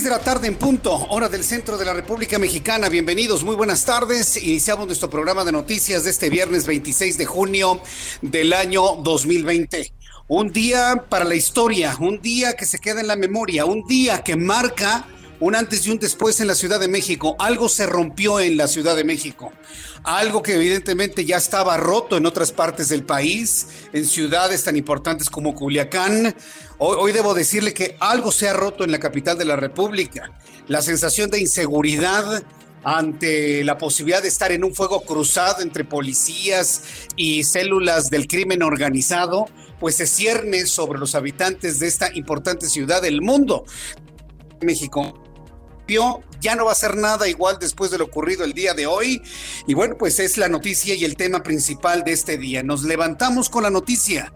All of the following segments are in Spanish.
6 de la tarde en punto, hora del centro de la República Mexicana. Bienvenidos, muy buenas tardes. Iniciamos nuestro programa de noticias de este viernes 26 de junio del año 2020. Un día para la historia, un día que se queda en la memoria, un día que marca un antes y un después en la Ciudad de México. Algo se rompió en la Ciudad de México. Algo que evidentemente ya estaba roto en otras partes del país, en ciudades tan importantes como Culiacán. Hoy, hoy, debo decirle que algo se ha roto en la capital de la República. La sensación de inseguridad ante la posibilidad de estar en un fuego cruzado entre policías y células del crimen organizado, pues se cierne sobre los habitantes de esta importante ciudad del mundo. México ya no va a ser nada igual después de lo ocurrido el día de hoy. Y bueno, pues es la noticia y el tema principal de este día. Nos levantamos con la noticia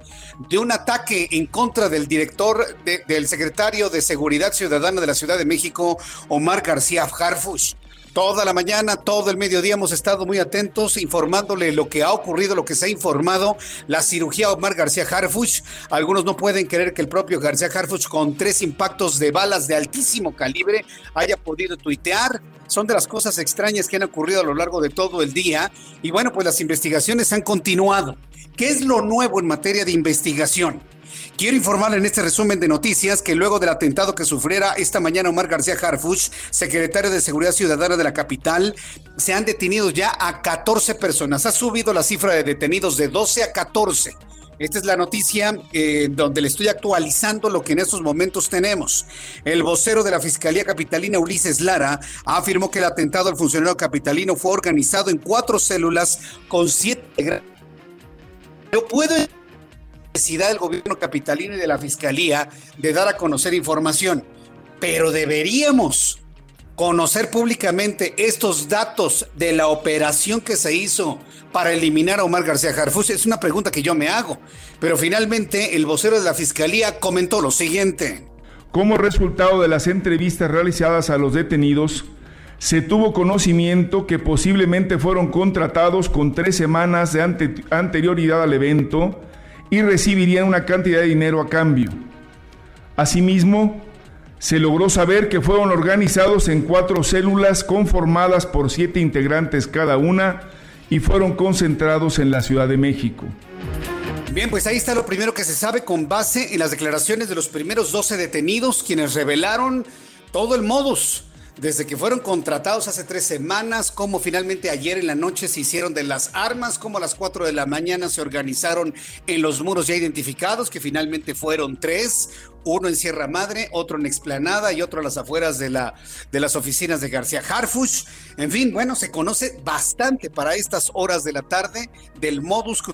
de un ataque en contra del director, de, del secretario de Seguridad Ciudadana de la Ciudad de México, Omar García Harfush. Toda la mañana, todo el mediodía hemos estado muy atentos informándole lo que ha ocurrido, lo que se ha informado, la cirugía Omar García Harfuch. Algunos no pueden creer que el propio García Harfuch con tres impactos de balas de altísimo calibre haya podido tuitear. Son de las cosas extrañas que han ocurrido a lo largo de todo el día. Y bueno, pues las investigaciones han continuado. ¿Qué es lo nuevo en materia de investigación? Quiero informarle en este resumen de noticias que luego del atentado que sufriera esta mañana Omar García Harfuch, secretario de Seguridad Ciudadana de la capital, se han detenido ya a 14 personas. Ha subido la cifra de detenidos de 12 a 14. Esta es la noticia eh, donde le estoy actualizando lo que en estos momentos tenemos. El vocero de la Fiscalía Capitalina, Ulises Lara, afirmó que el atentado al funcionario capitalino fue organizado en cuatro células con siete... Yo puedo necesidad del gobierno capitalino y de la fiscalía de dar a conocer información, pero deberíamos conocer públicamente estos datos de la operación que se hizo para eliminar a Omar García Jarfus. Es una pregunta que yo me hago, pero finalmente el vocero de la fiscalía comentó lo siguiente. Como resultado de las entrevistas realizadas a los detenidos, se tuvo conocimiento que posiblemente fueron contratados con tres semanas de ante anterioridad al evento y recibirían una cantidad de dinero a cambio. Asimismo, se logró saber que fueron organizados en cuatro células conformadas por siete integrantes cada una y fueron concentrados en la Ciudad de México. Bien, pues ahí está lo primero que se sabe con base en las declaraciones de los primeros 12 detenidos, quienes revelaron todo el modus desde que fueron contratados hace tres semanas, cómo finalmente ayer en la noche se hicieron de las armas, cómo a las cuatro de la mañana se organizaron en los muros ya identificados, que finalmente fueron tres, uno en Sierra Madre, otro en Explanada y otro a las afueras de, la, de las oficinas de García Harfush. En fin, bueno, se conoce bastante para estas horas de la tarde del modus que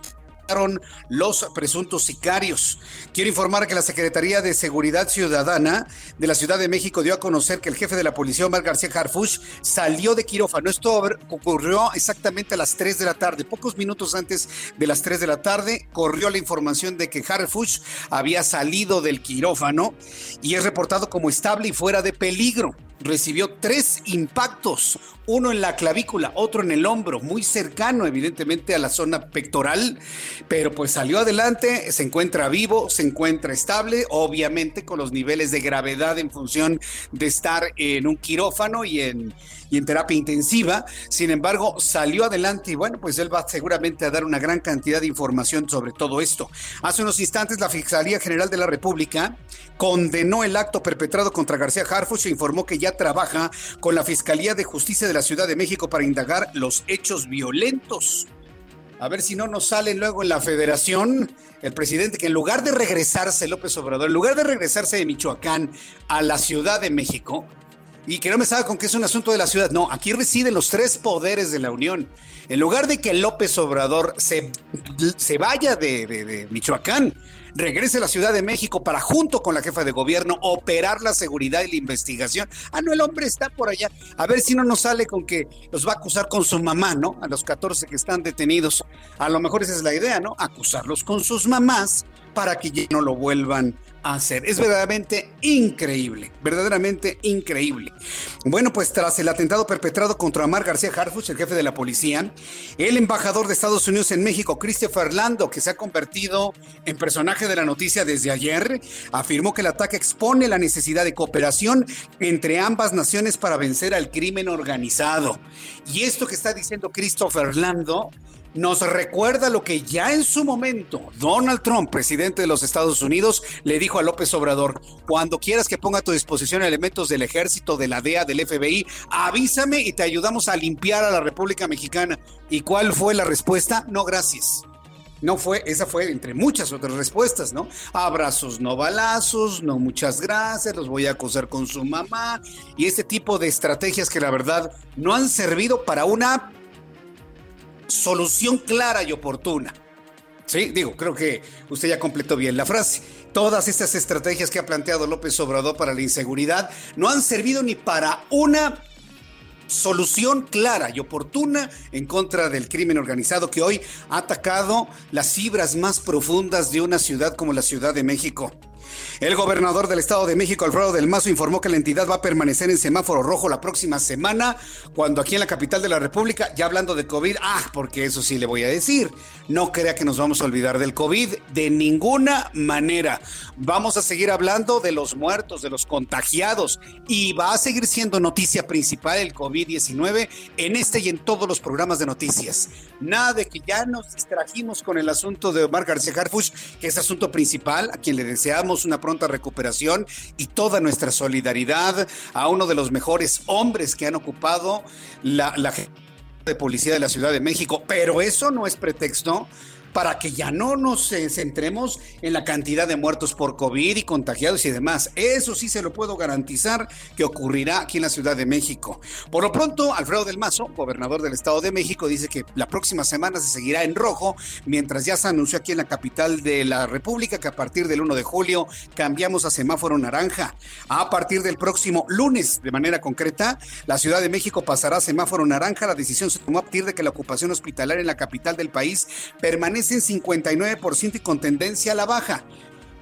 los presuntos sicarios. Quiero informar que la Secretaría de Seguridad Ciudadana de la Ciudad de México dio a conocer que el jefe de la policía, Omar García Harfush, salió de quirófano. Esto ocurrió exactamente a las 3 de la tarde. Pocos minutos antes de las 3 de la tarde corrió la información de que Harfush había salido del quirófano y es reportado como estable y fuera de peligro recibió tres impactos, uno en la clavícula, otro en el hombro, muy cercano evidentemente a la zona pectoral. pero pues salió adelante, se encuentra vivo, se encuentra estable, obviamente con los niveles de gravedad en función de estar en un quirófano y en, y en terapia intensiva. Sin embargo, salió adelante y bueno, pues él va seguramente a dar una gran cantidad de información sobre todo esto. Hace unos instantes la Fiscalía General de la República condenó el acto perpetrado contra García Harfuch e informó que ya trabaja con la Fiscalía de Justicia de la Ciudad de México para indagar los hechos violentos. A ver si no nos sale luego en la federación el presidente que en lugar de regresarse, López Obrador, en lugar de regresarse de Michoacán a la Ciudad de México, y que no me salga con que es un asunto de la ciudad, no, aquí residen los tres poderes de la Unión. En lugar de que López Obrador se, se vaya de, de Michoacán, regrese a la Ciudad de México para junto con la jefa de gobierno operar la seguridad y la investigación. Ah, no, el hombre está por allá. A ver si no nos sale con que los va a acusar con su mamá, ¿no? A los 14 que están detenidos. A lo mejor esa es la idea, ¿no? Acusarlos con sus mamás para que ya no lo vuelvan hacer. Es verdaderamente increíble, verdaderamente increíble. Bueno, pues tras el atentado perpetrado contra Amar García Harfuch, el jefe de la policía, el embajador de Estados Unidos en México, Christopher Lando, que se ha convertido en personaje de la noticia desde ayer, afirmó que el ataque expone la necesidad de cooperación entre ambas naciones para vencer al crimen organizado. Y esto que está diciendo Christopher Lando nos recuerda lo que ya en su momento Donald Trump, presidente de los Estados Unidos, le dijo a López Obrador, cuando quieras que ponga a tu disposición elementos del ejército, de la DEA, del FBI, avísame y te ayudamos a limpiar a la República Mexicana. ¿Y cuál fue la respuesta? No, gracias. No fue, esa fue entre muchas otras respuestas, ¿no? Abrazos, no balazos, no muchas gracias, los voy a acusar con su mamá y este tipo de estrategias que la verdad no han servido para una solución clara y oportuna. Sí, digo, creo que usted ya completó bien la frase. Todas estas estrategias que ha planteado López Obrador para la inseguridad no han servido ni para una solución clara y oportuna en contra del crimen organizado que hoy ha atacado las fibras más profundas de una ciudad como la Ciudad de México. El gobernador del Estado de México, Alfredo del Mazo, informó que la entidad va a permanecer en semáforo rojo la próxima semana, cuando aquí en la capital de la República, ya hablando de COVID, ah, porque eso sí le voy a decir, no crea que nos vamos a olvidar del COVID de ninguna manera. Vamos a seguir hablando de los muertos, de los contagiados, y va a seguir siendo noticia principal el COVID-19 en este y en todos los programas de noticias. Nada de que ya nos distrajimos con el asunto de Omar García Harfuch, que es asunto principal, a quien le deseamos una pronta recuperación y toda nuestra solidaridad a uno de los mejores hombres que han ocupado la, la de policía de la Ciudad de México. Pero eso no es pretexto para que ya no nos centremos en la cantidad de muertos por COVID y contagiados y demás. Eso sí se lo puedo garantizar que ocurrirá aquí en la Ciudad de México. Por lo pronto, Alfredo del Mazo, gobernador del Estado de México, dice que la próxima semana se seguirá en rojo, mientras ya se anunció aquí en la capital de la República que a partir del 1 de julio cambiamos a semáforo naranja. A partir del próximo lunes, de manera concreta, la Ciudad de México pasará a semáforo naranja. La decisión se tomó a partir de que la ocupación hospitalaria en la capital del país permanece en 59% y con tendencia a la baja.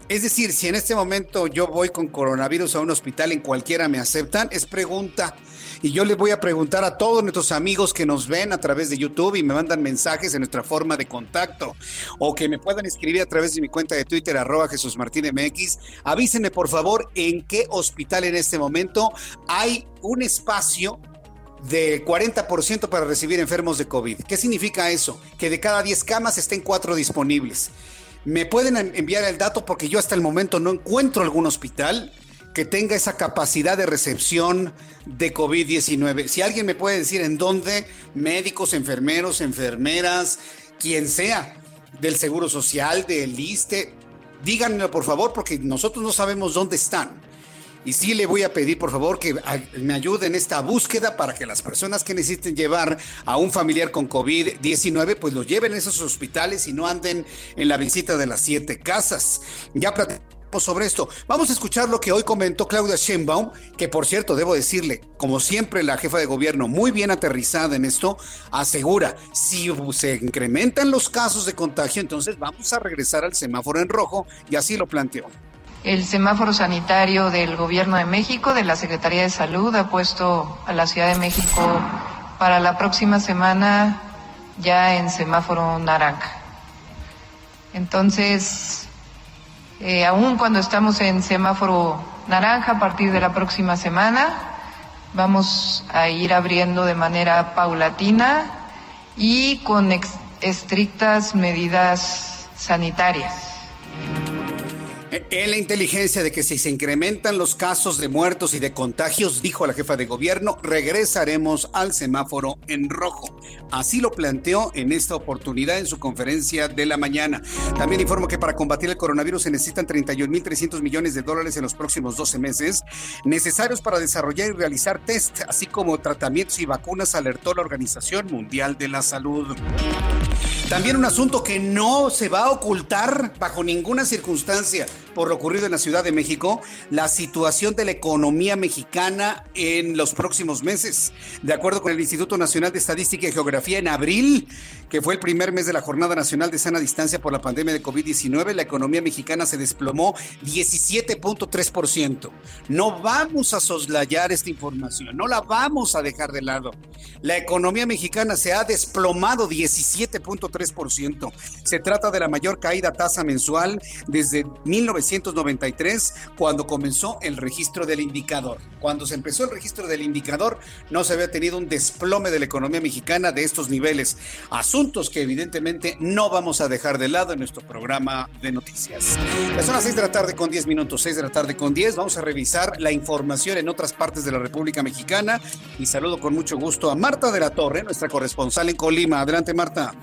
Es decir, si en este momento yo voy con coronavirus a un hospital, en cualquiera me aceptan, es pregunta. Y yo les voy a preguntar a todos nuestros amigos que nos ven a través de YouTube y me mandan mensajes en nuestra forma de contacto o que me puedan escribir a través de mi cuenta de Twitter, arroba Jesús Martín MX. Avísenme por favor en qué hospital en este momento hay un espacio de 40% para recibir enfermos de COVID. ¿Qué significa eso? Que de cada 10 camas estén 4 disponibles. Me pueden enviar el dato porque yo hasta el momento no encuentro algún hospital que tenga esa capacidad de recepción de COVID-19. Si alguien me puede decir en dónde, médicos, enfermeros, enfermeras, quien sea, del Seguro Social, del ISTE, díganmelo por favor porque nosotros no sabemos dónde están. Y sí le voy a pedir, por favor, que me ayude en esta búsqueda para que las personas que necesiten llevar a un familiar con COVID-19, pues lo lleven a esos hospitales y no anden en la visita de las siete casas. Ya platicamos sobre esto. Vamos a escuchar lo que hoy comentó Claudia Sheinbaum, que por cierto, debo decirle, como siempre la jefa de gobierno, muy bien aterrizada en esto, asegura, si se incrementan los casos de contagio, entonces vamos a regresar al semáforo en rojo y así lo planteó. El semáforo sanitario del Gobierno de México, de la Secretaría de Salud, ha puesto a la Ciudad de México para la próxima semana ya en semáforo naranja. Entonces, eh, aún cuando estamos en semáforo naranja a partir de la próxima semana, vamos a ir abriendo de manera paulatina y con estrictas medidas sanitarias. En la inteligencia de que si se incrementan los casos de muertos y de contagios, dijo la jefa de gobierno, regresaremos al semáforo en rojo. Así lo planteó en esta oportunidad en su conferencia de la mañana. También informó que para combatir el coronavirus se necesitan 31.300 millones de dólares en los próximos 12 meses, necesarios para desarrollar y realizar test, así como tratamientos y vacunas, alertó la Organización Mundial de la Salud. También un asunto que no se va a ocultar bajo ninguna circunstancia por lo ocurrido en la Ciudad de México, la situación de la economía mexicana en los próximos meses. De acuerdo con el Instituto Nacional de Estadística y Geografía, en abril, que fue el primer mes de la Jornada Nacional de Sana Distancia por la pandemia de COVID-19, la economía mexicana se desplomó 17.3%. No vamos a soslayar esta información, no la vamos a dejar de lado. La economía mexicana se ha desplomado 17.3%. Se trata de la mayor caída tasa mensual desde 1993, cuando comenzó el registro del indicador. Cuando se empezó el registro del indicador, no se había tenido un desplome de la economía mexicana de estos niveles. Asuntos que evidentemente no vamos a dejar de lado en nuestro programa de noticias. son las 6 de la tarde con 10 minutos, 6 de la tarde con 10. Vamos a revisar la información en otras partes de la República Mexicana y saludo con mucho gusto a Marta de la Torre, nuestra corresponsal en Colima. Adelante, Marta.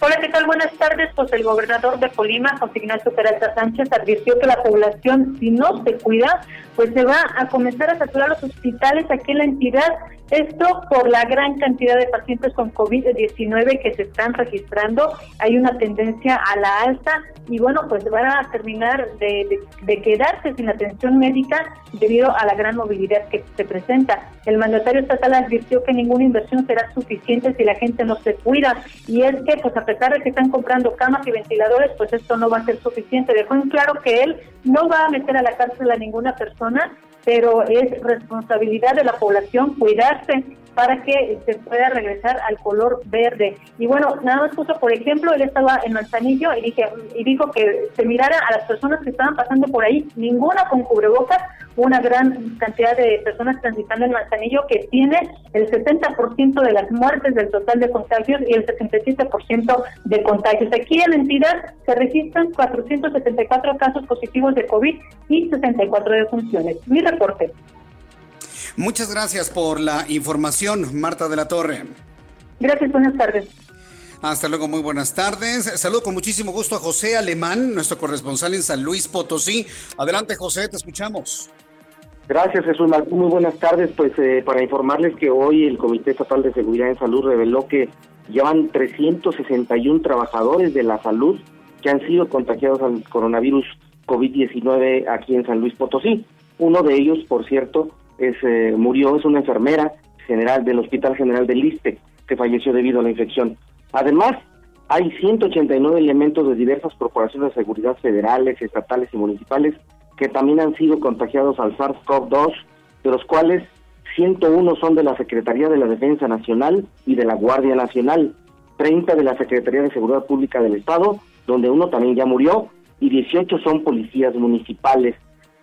Hola, ¿qué tal? Buenas tardes. Pues el gobernador de Colima, José Ignacio Peralta Sánchez, advirtió que la población, si no se cuida, pues se va a comenzar a saturar los hospitales aquí en la entidad esto por la gran cantidad de pacientes con COVID-19 que se están registrando. Hay una tendencia a la alta y bueno, pues van a terminar de, quedarse sin atención médica debido a la gran movilidad que se presenta. El mandatario estatal advirtió que ninguna inversión será suficiente si la gente no se cuida y es que pues a pesar de que están comprando camas y ventiladores, pues esto no va a ser suficiente. Dejó en claro que él no va a meter a la cárcel a ninguna persona pero es responsabilidad de la población cuidarse para que se pueda regresar al color verde. Y bueno, nada más puso, por ejemplo, él estaba en Manzanillo y, dije, y dijo que se mirara a las personas que estaban pasando por ahí, ninguna con cubrebocas, una gran cantidad de personas transitando en Manzanillo que tiene el 70% de las muertes del total de contagios y el 77% de contagios. Aquí en la entidad se registran 474 casos positivos de COVID y 64 defunciones. Mi reporte. Muchas gracias por la información, Marta de la Torre. Gracias, buenas tardes. Hasta luego, muy buenas tardes. Saludo con muchísimo gusto a José Alemán, nuestro corresponsal en San Luis Potosí. Adelante, José, te escuchamos. Gracias, Jesús Martín. Muy buenas tardes. Pues eh, para informarles que hoy el Comité Estatal de Seguridad en Salud reveló que llevan 361 trabajadores de la salud que han sido contagiados al coronavirus COVID-19 aquí en San Luis Potosí. Uno de ellos, por cierto, es, eh, murió, es una enfermera general del Hospital General del Liste que falleció debido a la infección. Además, hay 189 elementos de diversas corporaciones de seguridad federales, estatales y municipales que también han sido contagiados al SARS-CoV-2, de los cuales 101 son de la Secretaría de la Defensa Nacional y de la Guardia Nacional, 30 de la Secretaría de Seguridad Pública del Estado, donde uno también ya murió, y 18 son policías municipales.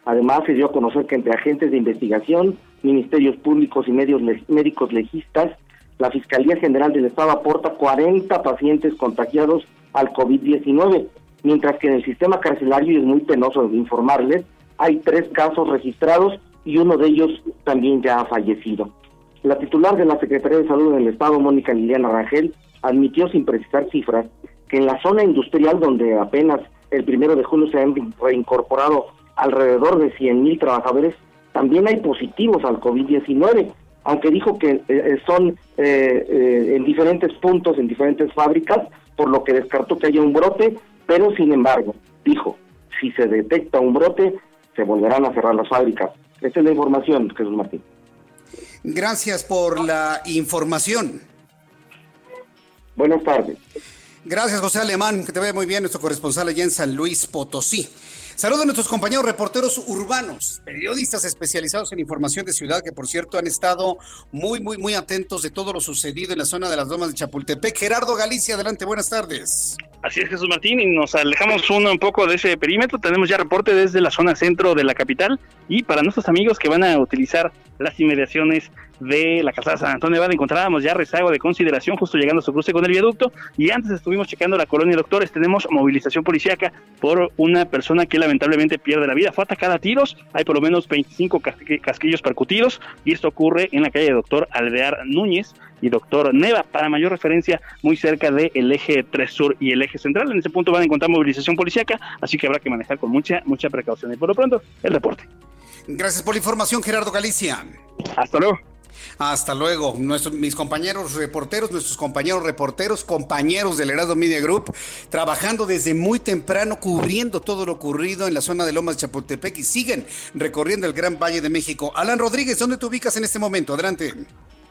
Además, se dio a conocer que entre agentes de investigación, ministerios públicos y medios médicos legistas, la Fiscalía General del Estado aporta 40 pacientes contagiados al COVID-19, mientras que en el sistema carcelario, y es muy penoso informarles, hay tres casos registrados y uno de ellos también ya ha fallecido. La titular de la Secretaría de Salud del Estado, Mónica Liliana Rangel, admitió sin precisar cifras que en la zona industrial donde apenas el primero de julio se han reincorporado alrededor de 100 mil trabajadores, también hay positivos al COVID-19, aunque dijo que eh, eh, son eh, en diferentes puntos, en diferentes fábricas, por lo que descartó que haya un brote, pero sin embargo, dijo, si se detecta un brote, se volverán a cerrar las fábricas. Esta es la información, Jesús Martín. Gracias por la información. Buenas tardes. Gracias, José Alemán. Que te vaya muy bien, nuestro corresponsal allá en San Luis Potosí. Saludos a nuestros compañeros reporteros urbanos, periodistas especializados en información de ciudad, que por cierto han estado muy, muy, muy atentos de todo lo sucedido en la zona de las Domas de Chapultepec. Gerardo Galicia, adelante, buenas tardes. Así es, Jesús Martín, y nos alejamos uno un poco de ese perímetro. Tenemos ya reporte desde la zona centro de la capital y para nuestros amigos que van a utilizar las inmediaciones de la calzada San Antonio Nevada encontrábamos ya rezago de consideración justo llegando a su cruce con el viaducto y antes estuvimos checando la colonia Doctores, tenemos movilización policíaca por una persona que lamentablemente pierde la vida, fue atacada a tiros, hay por lo menos 25 casquillos percutidos y esto ocurre en la calle Doctor Alvear Núñez y Doctor Neva, para mayor referencia muy cerca del eje 3 Sur y el eje central, en ese punto van a encontrar movilización policíaca, así que habrá que manejar con mucha, mucha precaución y por lo pronto el reporte. Gracias por la información, Gerardo Galicia. Hasta luego. Hasta luego. Nuestros, mis compañeros reporteros, nuestros compañeros reporteros, compañeros del Herado Media Group, trabajando desde muy temprano, cubriendo todo lo ocurrido en la zona de Lomas de Chapultepec y siguen recorriendo el Gran Valle de México. Alan Rodríguez, ¿dónde te ubicas en este momento? Adelante.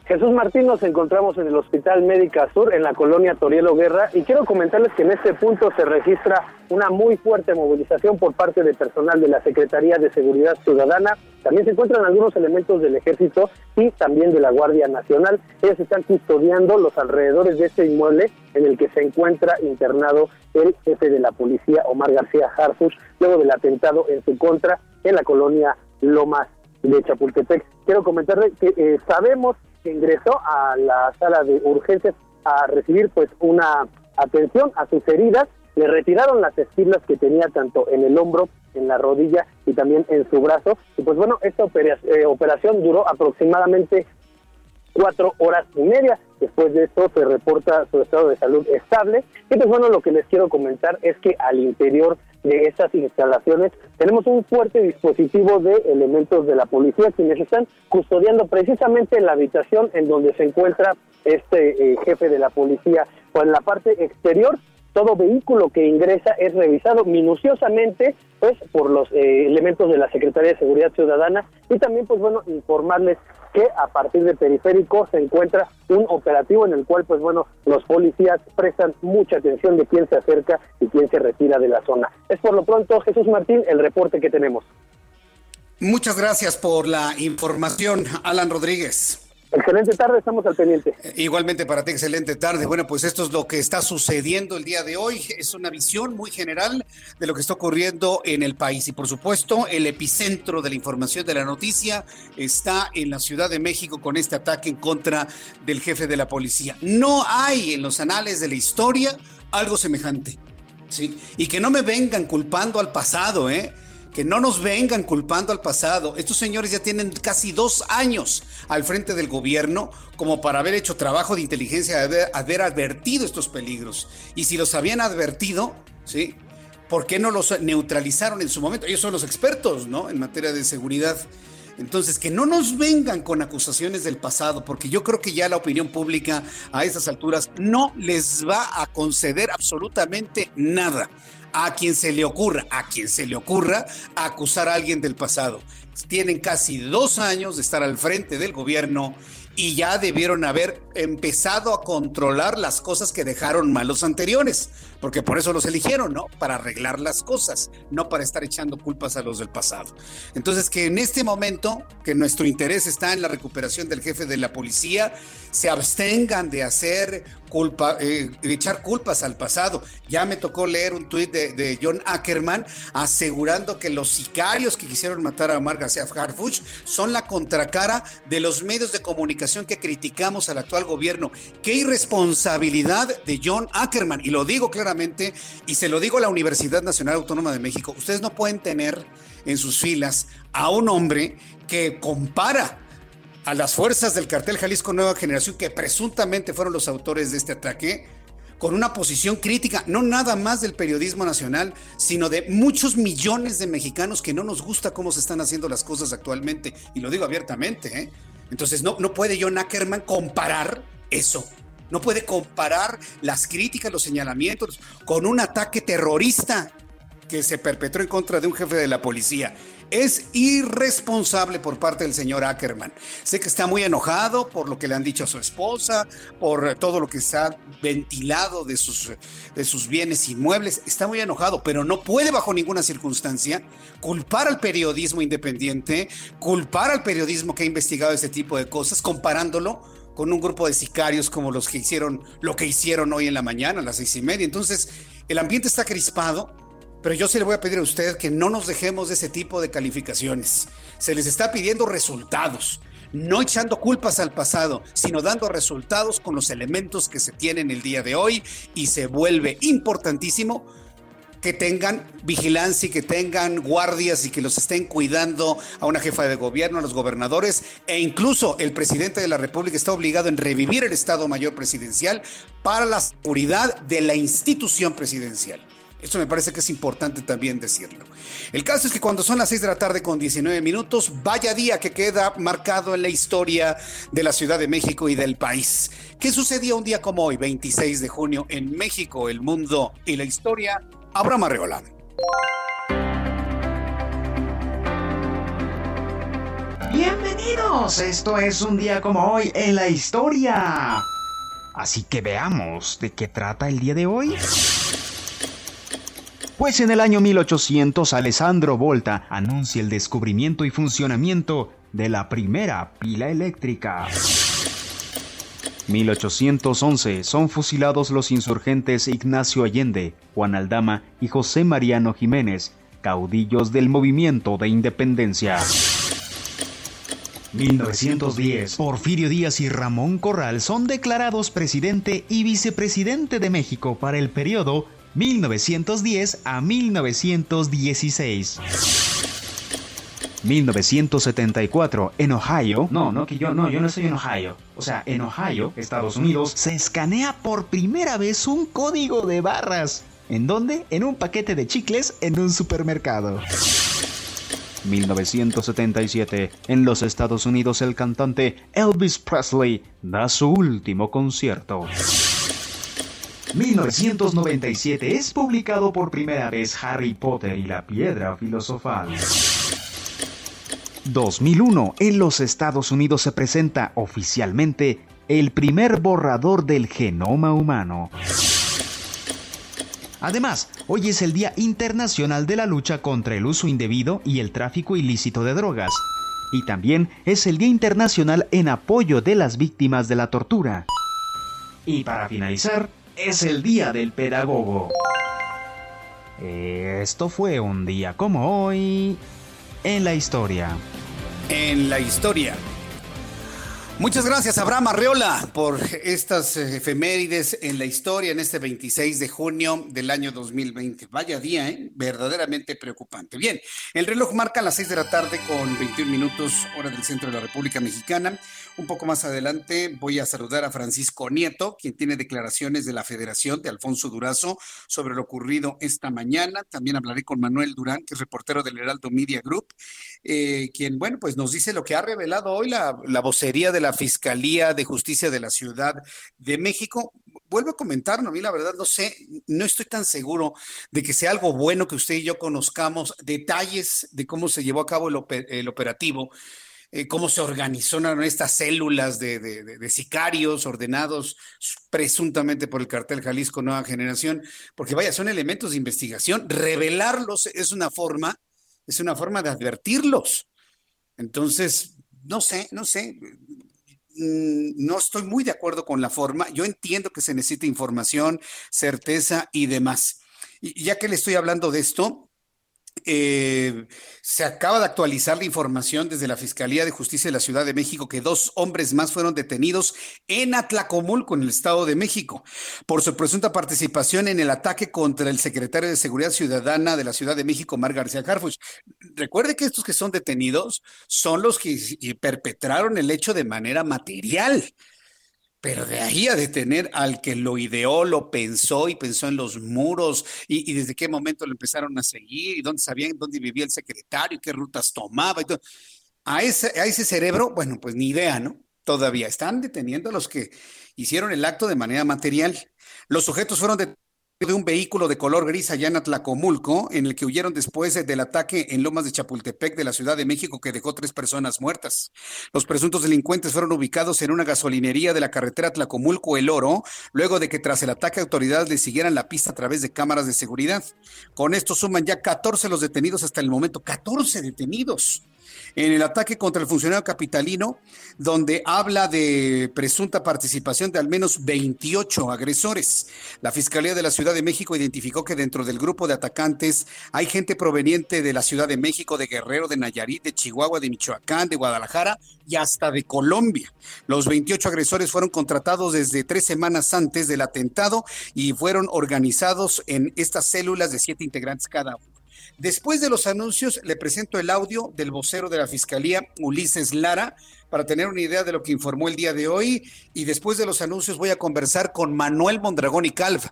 Jesús Martín, nos encontramos en el Hospital Médica Sur, en la colonia Torielo Guerra, y quiero comentarles que en este punto se registra una muy fuerte movilización por parte del personal de la Secretaría de Seguridad Ciudadana. También se encuentran algunos elementos del Ejército y también de la Guardia Nacional. Ellos están custodiando los alrededores de este inmueble en el que se encuentra internado el jefe de la policía, Omar García Harfus, luego del atentado en su contra en la colonia Lomas de Chapultepec. Quiero comentarles que eh, sabemos ingresó a la sala de urgencias a recibir pues una atención a sus heridas. Le retiraron las esquilas que tenía tanto en el hombro, en la rodilla y también en su brazo. Y pues bueno, esta eh, operación duró aproximadamente cuatro horas y media. Después de esto se reporta su estado de salud estable. Y pues bueno, lo que les quiero comentar es que al interior de estas instalaciones tenemos un fuerte dispositivo de elementos de la policía quienes están custodiando precisamente la habitación en donde se encuentra este eh, jefe de la policía. O en la parte exterior todo vehículo que ingresa es revisado minuciosamente pues por los eh, elementos de la Secretaría de Seguridad Ciudadana y también pues bueno informarles que a partir de periférico se encuentra un operativo en el cual pues bueno los policías prestan mucha atención de quién se acerca y quién se retira de la zona. Es por lo pronto Jesús Martín el reporte que tenemos. Muchas gracias por la información, Alan Rodríguez. Excelente tarde, estamos al pendiente. Eh, igualmente para ti, excelente tarde. Bueno, pues esto es lo que está sucediendo el día de hoy. Es una visión muy general de lo que está ocurriendo en el país. Y por supuesto, el epicentro de la información de la noticia está en la Ciudad de México con este ataque en contra del jefe de la policía. No hay en los anales de la historia algo semejante. ¿sí? Y que no me vengan culpando al pasado, ¿eh? que no nos vengan culpando al pasado. Estos señores ya tienen casi dos años al frente del gobierno como para haber hecho trabajo de inteligencia, haber, advertido estos peligros. Y si los habían advertido, ¿sí? ¿Por qué no los neutralizaron en su momento? Ellos son los expertos, ¿no? En materia de seguridad. Entonces, que no nos vengan con acusaciones del pasado, porque yo creo que ya la opinión pública a estas alturas no les va a conceder absolutamente nada a quien se le ocurra, a quien se le ocurra acusar a alguien del pasado. Tienen casi dos años de estar al frente del gobierno y ya debieron haber empezado a controlar las cosas que dejaron mal los anteriores, porque por eso los eligieron, ¿no? Para arreglar las cosas, no para estar echando culpas a los del pasado. Entonces, que en este momento, que nuestro interés está en la recuperación del jefe de la policía, se abstengan de hacer culpa, eh, echar culpas al pasado. Ya me tocó leer un tuit de, John Ackerman asegurando que los sicarios que quisieron matar a Omar García Harfuch son la contracara de los medios de comunicación que criticamos al actual gobierno. Qué irresponsabilidad de John Ackerman. Y lo digo claramente y se lo digo a la Universidad Nacional Autónoma de México. Ustedes no pueden tener en sus filas a un hombre que compara a las fuerzas del cartel Jalisco Nueva Generación, que presuntamente fueron los autores de este ataque, con una posición crítica, no nada más del periodismo nacional, sino de muchos millones de mexicanos que no nos gusta cómo se están haciendo las cosas actualmente. Y lo digo abiertamente. ¿eh? Entonces, no, no puede John Ackerman comparar eso. No puede comparar las críticas, los señalamientos con un ataque terrorista que se perpetró en contra de un jefe de la policía. Es irresponsable por parte del señor Ackerman. Sé que está muy enojado por lo que le han dicho a su esposa, por todo lo que se ha ventilado de sus, de sus bienes inmuebles. Está muy enojado, pero no puede bajo ninguna circunstancia culpar al periodismo independiente, culpar al periodismo que ha investigado este tipo de cosas, comparándolo con un grupo de sicarios como los que hicieron lo que hicieron hoy en la mañana a las seis y media. Entonces, El ambiente está crispado, pero yo sí le voy a pedir a usted que no nos dejemos de ese tipo de calificaciones. Se les está pidiendo resultados, no echando culpas al pasado, sino dando resultados con los elementos que se tienen el día de hoy y se vuelve importantísimo que tengan vigilancia y que tengan guardias y que los estén cuidando a una jefa de gobierno, a los gobernadores e incluso el presidente de la República está obligado en revivir el Estado Mayor Presidencial para la seguridad de la institución presidencial. Eso me parece que es importante también decirlo. El caso es que cuando son las 6 de la tarde con 19 minutos, vaya día que queda marcado en la historia de la Ciudad de México y del país. ¿Qué sucedió un día como hoy, 26 de junio, en México, el mundo y la historia? Abraham Arreola. Bienvenidos, esto es un día como hoy en la historia. Así que veamos de qué trata el día de hoy. Pues en el año 1800 Alessandro Volta anuncia el descubrimiento y funcionamiento de la primera pila eléctrica. 1811 son fusilados los insurgentes Ignacio Allende, Juan Aldama y José Mariano Jiménez, caudillos del movimiento de independencia. 1910, Porfirio Díaz y Ramón Corral son declarados presidente y vicepresidente de México para el periodo 1910 a 1916. 1974, en Ohio. No, no, que yo no, yo no estoy en Ohio. O sea, en Ohio, Estados Unidos, se escanea por primera vez un código de barras. ¿En dónde? En un paquete de chicles en un supermercado. 1977, en los Estados Unidos el cantante Elvis Presley da su último concierto. 1997 es publicado por primera vez Harry Potter y la piedra filosofal. 2001, en los Estados Unidos se presenta oficialmente el primer borrador del genoma humano. Además, hoy es el Día Internacional de la Lucha contra el Uso Indebido y el Tráfico Ilícito de Drogas. Y también es el Día Internacional en apoyo de las víctimas de la tortura. Y para finalizar, es el Día del Pedagogo. Esto fue un día como hoy en la historia. En la historia. Muchas gracias, Abraham Arreola, por estas eh, efemérides en la historia en este 26 de junio del año 2020. Vaya día, ¿eh? verdaderamente preocupante. Bien, el reloj marca las 6 de la tarde con 21 minutos, hora del centro de la República Mexicana. Un poco más adelante voy a saludar a Francisco Nieto, quien tiene declaraciones de la Federación de Alfonso Durazo sobre lo ocurrido esta mañana. También hablaré con Manuel Durán, que es reportero del Heraldo Media Group, eh, quien, bueno, pues nos dice lo que ha revelado hoy la, la vocería de la Fiscalía de Justicia de la Ciudad de México. Vuelvo a comentar, no, a mí la verdad no sé, no estoy tan seguro de que sea algo bueno que usted y yo conozcamos detalles de cómo se llevó a cabo el, el operativo eh, cómo se organizaron estas células de, sicarios ordenados presuntamente por el cartel Jalisco Nueva Generación, porque vaya, son elementos de investigación. Revelarlos es una forma, es una forma de advertirlos. Entonces, no sé, no sé. Mm, no estoy muy de acuerdo con la forma. Yo entiendo que se necesita información, certeza y demás. Y ya que le estoy hablando de esto, eh, se acaba de actualizar la información desde la Fiscalía de Justicia de la Ciudad de México que dos hombres más fueron detenidos en Atlacomulco, en el Estado de México, por su presunta participación en el ataque contra el secretario de Seguridad Ciudadana de la Ciudad de México, Mar García Harfuch. Recuerde que estos que son detenidos son los que perpetraron el hecho de manera material. Pero de ahí a detener al que lo ideó, lo pensó y pensó en los muros y, desde qué momento lo empezaron a seguir y dónde sabían dónde vivía el secretario y qué rutas tomaba y todo. A ese, a ese cerebro, bueno, pues ni idea, ¿no? Todavía están deteniendo a los que hicieron el acto de manera material. Los sujetos fueron detenidos de un vehículo de color gris allá en Atlacomulco, en el que huyeron después del ataque en Lomas de Chapultepec de la Ciudad de México que dejó tres personas muertas. Los presuntos delincuentes fueron ubicados en una gasolinería de la carretera Atlacomulco El Oro, luego de que tras el ataque autoridades le siguieran la pista a través de cámaras de seguridad. Con esto suman ya 14 los detenidos hasta el momento, 14 detenidos. En el ataque contra el funcionario capitalino, donde habla de presunta participación de al menos 28 agresores. La Fiscalía de la Ciudad de México identificó que dentro del grupo de atacantes hay gente proveniente de la Ciudad de México, de Guerrero, de Nayarit, de Chihuahua, de Michoacán, de Guadalajara y hasta de Colombia. Los 28 agresores fueron contratados desde tres semanas antes del atentado y fueron organizados en estas células de siete integrantes cada uno. Después de los anuncios, le presento el audio del vocero de la Fiscalía, Ulises Lara, para tener una idea de lo que informó el día de hoy. Y después de los anuncios voy a conversar con Manuel Mondragón y Calva.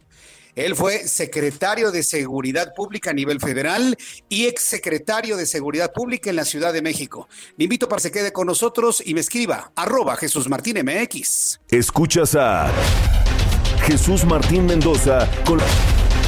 Él fue secretario de Seguridad Pública a nivel federal y exsecretario de Seguridad Pública en la Ciudad de México. Le invito para que se quede con nosotros y me escriba arroba Jesús Martín MX. Escuchas a Jesús Martín Mendoza con...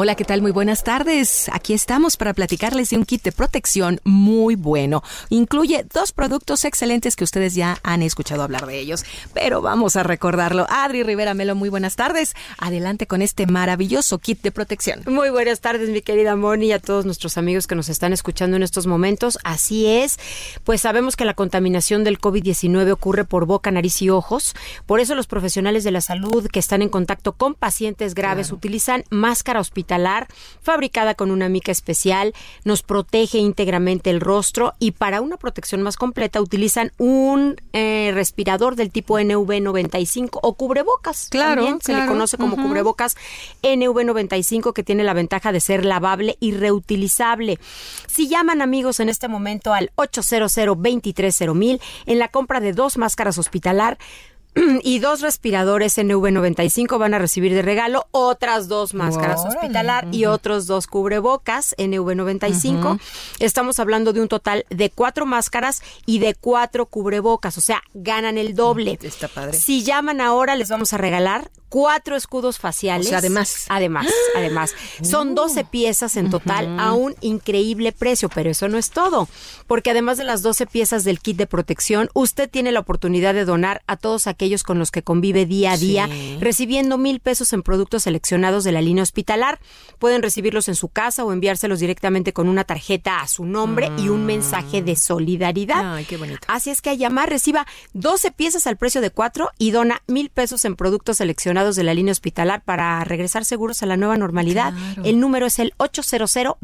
Hola, ¿qué tal? Muy buenas tardes. Aquí estamos para platicarles de un kit de protección muy bueno. Incluye dos productos excelentes que ustedes ya han escuchado hablar de ellos, pero vamos a recordarlo. Adri Rivera Melo, muy buenas tardes. Adelante con este maravilloso kit de protección. Muy buenas tardes, mi querida Moni, y a todos nuestros amigos que nos están escuchando en estos momentos. Así es, pues sabemos que la contaminación del COVID-19 ocurre por boca, nariz y ojos. Por eso los profesionales de la salud que están en contacto con pacientes graves claro. utilizan máscara hospitalaria fabricada con una mica especial, nos protege íntegramente el rostro y para una protección más completa utilizan un eh, respirador del tipo NV95 o cubrebocas. Claro, También se le conoce como uh -huh. cubrebocas NV95 que tiene la ventaja de ser lavable y reutilizable. Si llaman amigos en este momento al 800 230 en la compra de dos máscaras hospitalar, y dos respiradores NV95 van a recibir de regalo otras dos máscaras wow. hospitalar uh -huh. y otros dos cubrebocas NV95. Uh -huh. Estamos hablando de un total de cuatro máscaras y de cuatro cubrebocas, o sea, ganan el doble. Está padre. Si llaman ahora, les vamos a regalar cuatro escudos faciales. O sea, además. Además, además. Uh. Son 12 piezas en total uh -huh. a un increíble precio, pero eso no es todo, porque además de las 12 piezas del kit de protección, usted tiene la oportunidad de donar a todos aquellos con los que convive día a día, sí. recibiendo mil pesos en productos seleccionados de la línea hospitalar. Pueden recibirlos en su casa o enviárselos directamente con una tarjeta a su nombre mm. y un mensaje de solidaridad. Ay, qué bonito. Así es que a llamar reciba 12 piezas al precio de cuatro y dona mil pesos en productos seleccionados de la línea hospitalar para regresar seguros a la nueva normalidad. Claro. El número es el 800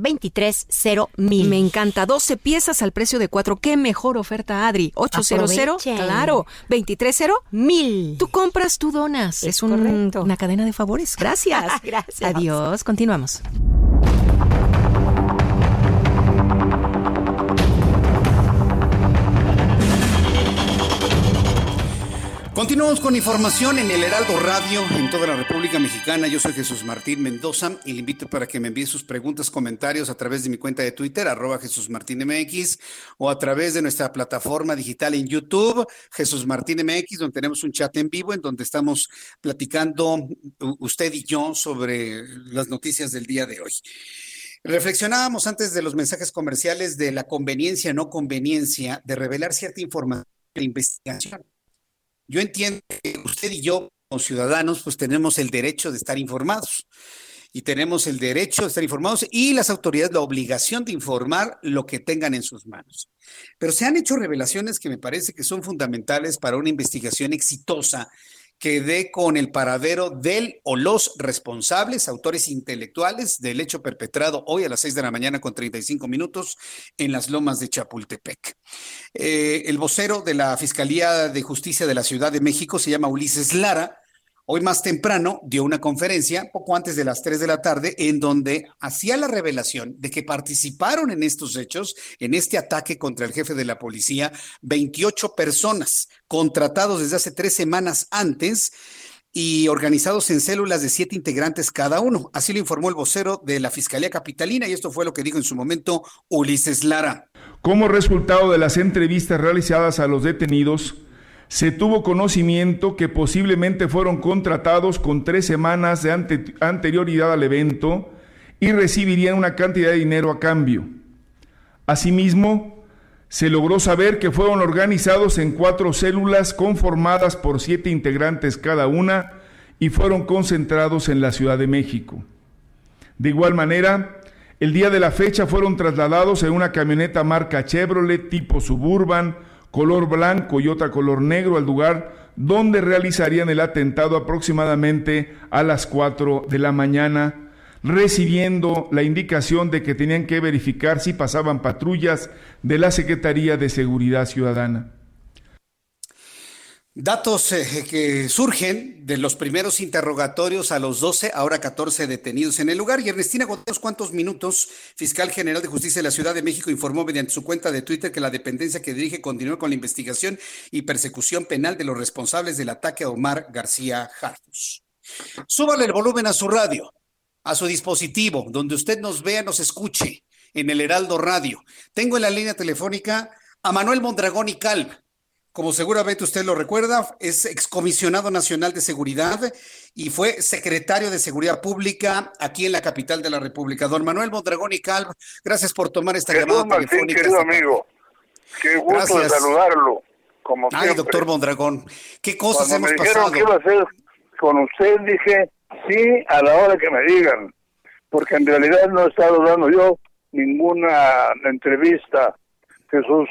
mil. Me encanta. 12 piezas al precio de cuatro. Qué mejor oferta, Adri. 800 claro, 230 mil. Tú compras, tú donas. Es, es un, una cadena de favores. Gracias. Gracias. Adiós. Continuamos. Continuamos con información en el Heraldo Radio en toda la República Mexicana. Yo soy Jesús Martín Mendoza y le invito para que me envíe sus preguntas, comentarios a través de mi cuenta de Twitter, arroba Jesús Martín MX, o a través de nuestra plataforma digital en YouTube, Jesús Martín MX, donde tenemos un chat en vivo en donde estamos platicando usted y yo sobre las noticias del día de hoy. Reflexionábamos antes de los mensajes comerciales de la conveniencia no conveniencia de revelar cierta información de investigación. Yo entiendo que usted y yo, como ciudadanos, pues tenemos el derecho de estar informados y tenemos el derecho de estar informados y las autoridades la obligación de informar lo que tengan en sus manos. Pero se han hecho revelaciones que me parece que son fundamentales para una investigación exitosa que dé con el paradero del o los responsables, autores intelectuales del hecho perpetrado hoy a las 6 de la mañana con 35 minutos en las lomas de Chapultepec. Eh, el vocero de la Fiscalía de Justicia de la Ciudad de México se llama Ulises Lara. Hoy más temprano dio una conferencia, poco antes de las 3 de la tarde, en donde hacía la revelación de que participaron en estos hechos, en este ataque contra el jefe de la policía, 28 personas contratados desde hace tres semanas antes y organizados en células de siete integrantes cada uno. Así lo informó el vocero de la Fiscalía Capitalina y esto fue lo que dijo en su momento Ulises Lara. Como resultado de las entrevistas realizadas a los detenidos, se tuvo conocimiento que posiblemente fueron contratados con tres semanas de ante anterioridad al evento y recibirían una cantidad de dinero a cambio. Asimismo, se logró saber que fueron organizados en cuatro células conformadas por siete integrantes cada una y fueron concentrados en la Ciudad de México. De igual manera, el día de la fecha fueron trasladados en una camioneta marca Chevrolet tipo Suburban, color blanco y otra color negro al lugar donde realizarían el atentado aproximadamente a las 4 de la mañana, recibiendo la indicación de que tenían que verificar si pasaban patrullas de la Secretaría de Seguridad Ciudadana. Datos eh, que surgen de los primeros interrogatorios a los 12, ahora 14 detenidos en el lugar. Y Ernestina González, cuántos minutos, fiscal general de justicia de la Ciudad de México informó mediante su cuenta de Twitter que la dependencia que dirige continúa con la investigación y persecución penal de los responsables del ataque a Omar García Harfus. Súbale el volumen a su radio, a su dispositivo, donde usted nos vea, nos escuche, en el Heraldo Radio. Tengo en la línea telefónica a Manuel Mondragón y Calva como seguramente usted lo recuerda, es excomisionado nacional de seguridad y fue secretario de Seguridad Pública aquí en la capital de la República. Don Manuel Mondragón y Calv, gracias por tomar esta llamada telefónica. Querido amigo, qué gusto de saludarlo. Como Ay, doctor Mondragón, ¿qué cosas Cuando hemos me dijeron pasado? que iba a hacer con usted, dije sí a la hora que me digan, porque en realidad no he estado dando yo ninguna entrevista, Jesús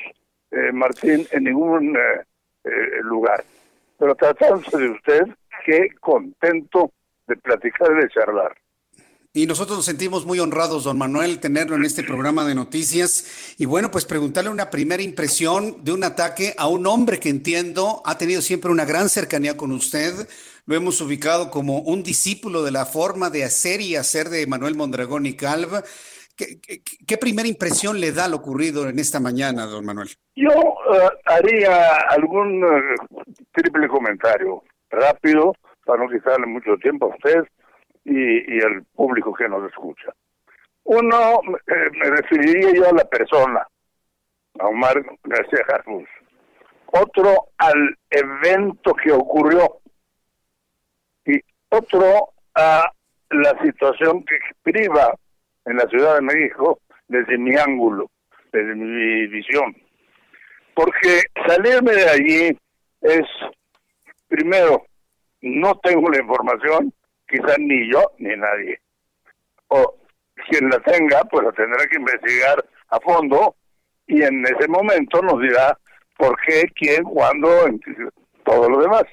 eh, Martín, en ningún eh, eh, lugar. Pero tratándose de usted, qué contento de platicar y de charlar. Y nosotros nos sentimos muy honrados, don Manuel, tenerlo en este programa de noticias. Y bueno, pues preguntarle una primera impresión de un ataque a un hombre que entiendo ha tenido siempre una gran cercanía con usted. Lo hemos ubicado como un discípulo de la forma de hacer y hacer de Manuel Mondragón y Calva. ¿Qué, qué, qué primera impresión le da lo ocurrido en esta mañana, don Manuel? Yo eh, haría algún eh, triple comentario rápido para no quitarle mucho tiempo a usted y, y al público que nos escucha. Uno, eh, me referiría yo a la persona, a Omar García Harfus. Otro, al evento que ocurrió. Y otro, a la situación que priva en la Ciudad de México desde mi ángulo, desde mi visión. Porque salirme de allí es, primero, no tengo la información, quizás ni yo ni nadie. O quien la tenga, pues la tendrá que investigar a fondo y en ese momento nos dirá por qué, quién, cuándo, todo lo demás.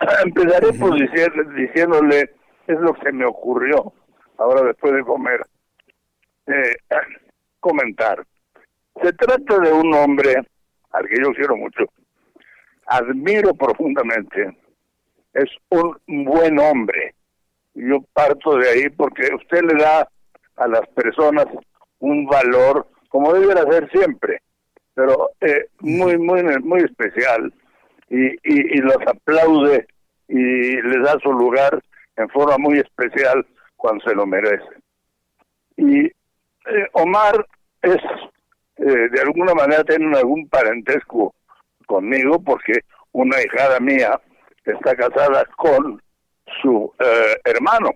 Empezaré diciéndole, diciéndole, es lo que me ocurrió ahora después de comer. Eh, comentar. Se trata de un hombre al que yo quiero mucho, admiro profundamente, es un buen hombre. Yo parto de ahí porque usted le da a las personas un valor, como debiera ser siempre, pero eh, muy, muy, muy especial, y, y, y los aplaude y les da su lugar en forma muy especial cuando se lo merece. Y eh, Omar es, eh, de alguna manera, tiene algún parentesco conmigo porque una hijada mía está casada con su eh, hermano.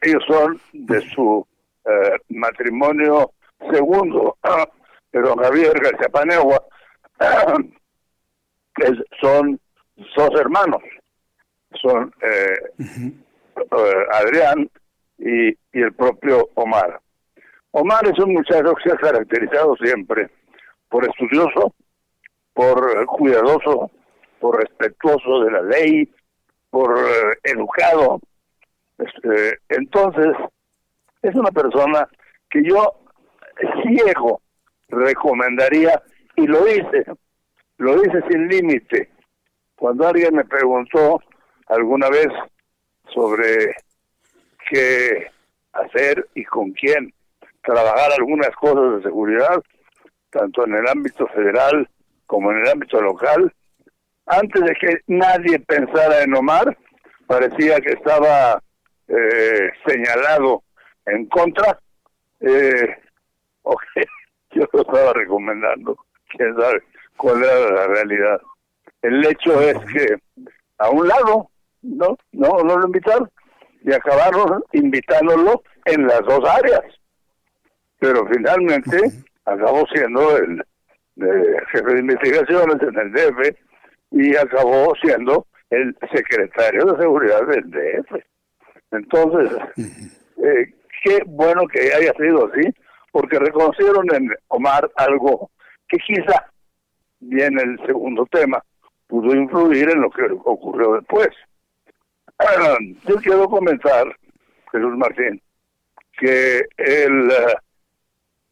Ellos son de su eh, matrimonio segundo, de don Javier García Panegua, que son dos hermanos. Son eh, Adrián y, y el propio Omar. Omar es un muchacho que se ha caracterizado siempre por estudioso, por cuidadoso, por respetuoso de la ley, por eh, educado. Este, entonces, es una persona que yo ciego recomendaría, y lo hice, lo hice sin límite. Cuando alguien me preguntó alguna vez sobre qué hacer y con quién trabajar algunas cosas de seguridad, tanto en el ámbito federal como en el ámbito local, antes de que nadie pensara en Omar, parecía que estaba eh, señalado en contra, eh, o que yo lo estaba recomendando, quién sabe cuál era la realidad. El hecho es que a un lado, no, no, no lo invitaron y acabaron invitándolo en las dos áreas. Pero finalmente acabó siendo el, eh, jefe de investigaciones en el DF y acabó siendo el secretario de seguridad del DF. Entonces, eh, qué bueno que haya sido así, porque reconocieron en Omar algo que quizá, bien el segundo tema, pudo influir en lo que ocurrió después. yo quiero comentar, Jesús Martín, que él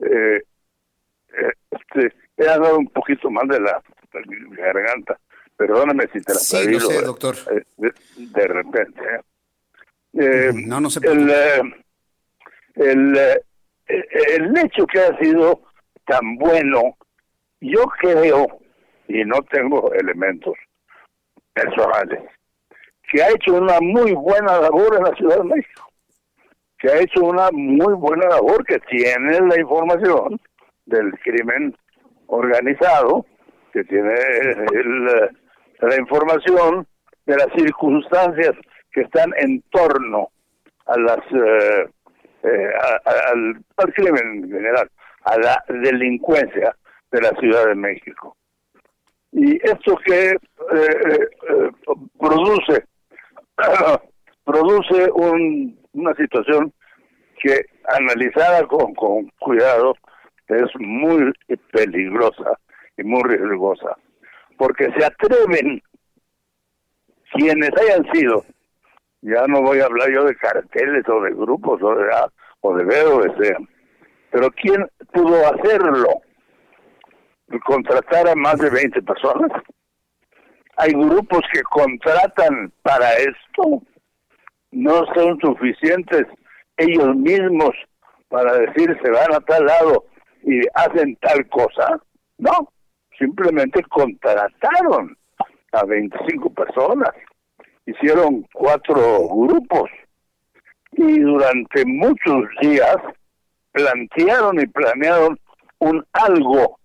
eh, eh, este, he hablado un poquito más de la, garganta. Perdóname si te la sí, lo sé, doctor. Eh, de, repente. no, no se el, el, el hecho que ha sido tan bueno, yo creo, y no tengo elementos personales, que ha hecho una muy buena labor en la Ciudad de México, que ha hecho una muy buena labor, que tiene la información del crimen organizado, que tiene la información de las circunstancias que están en torno a las eh, eh, al, al, crimen en general, a la delincuencia de la Ciudad de México. Y esto que eh, produce produce un, una situación que analizada con, con cuidado es muy peligrosa y muy riesgosa, porque se atreven quienes hayan sido, ya no voy a hablar yo de carteles o de grupos o de A o de B o de C, pero ¿quién pudo hacerlo? Contratar a más de 20 personas. Hay grupos que contratan para esto, no son suficientes. Ellos mismos para decir se van a tal lado y hacen tal cosa. No, simplemente contrataron a 25 personas, hicieron cuatro grupos. Y durante muchos días plantearon y planearon un algo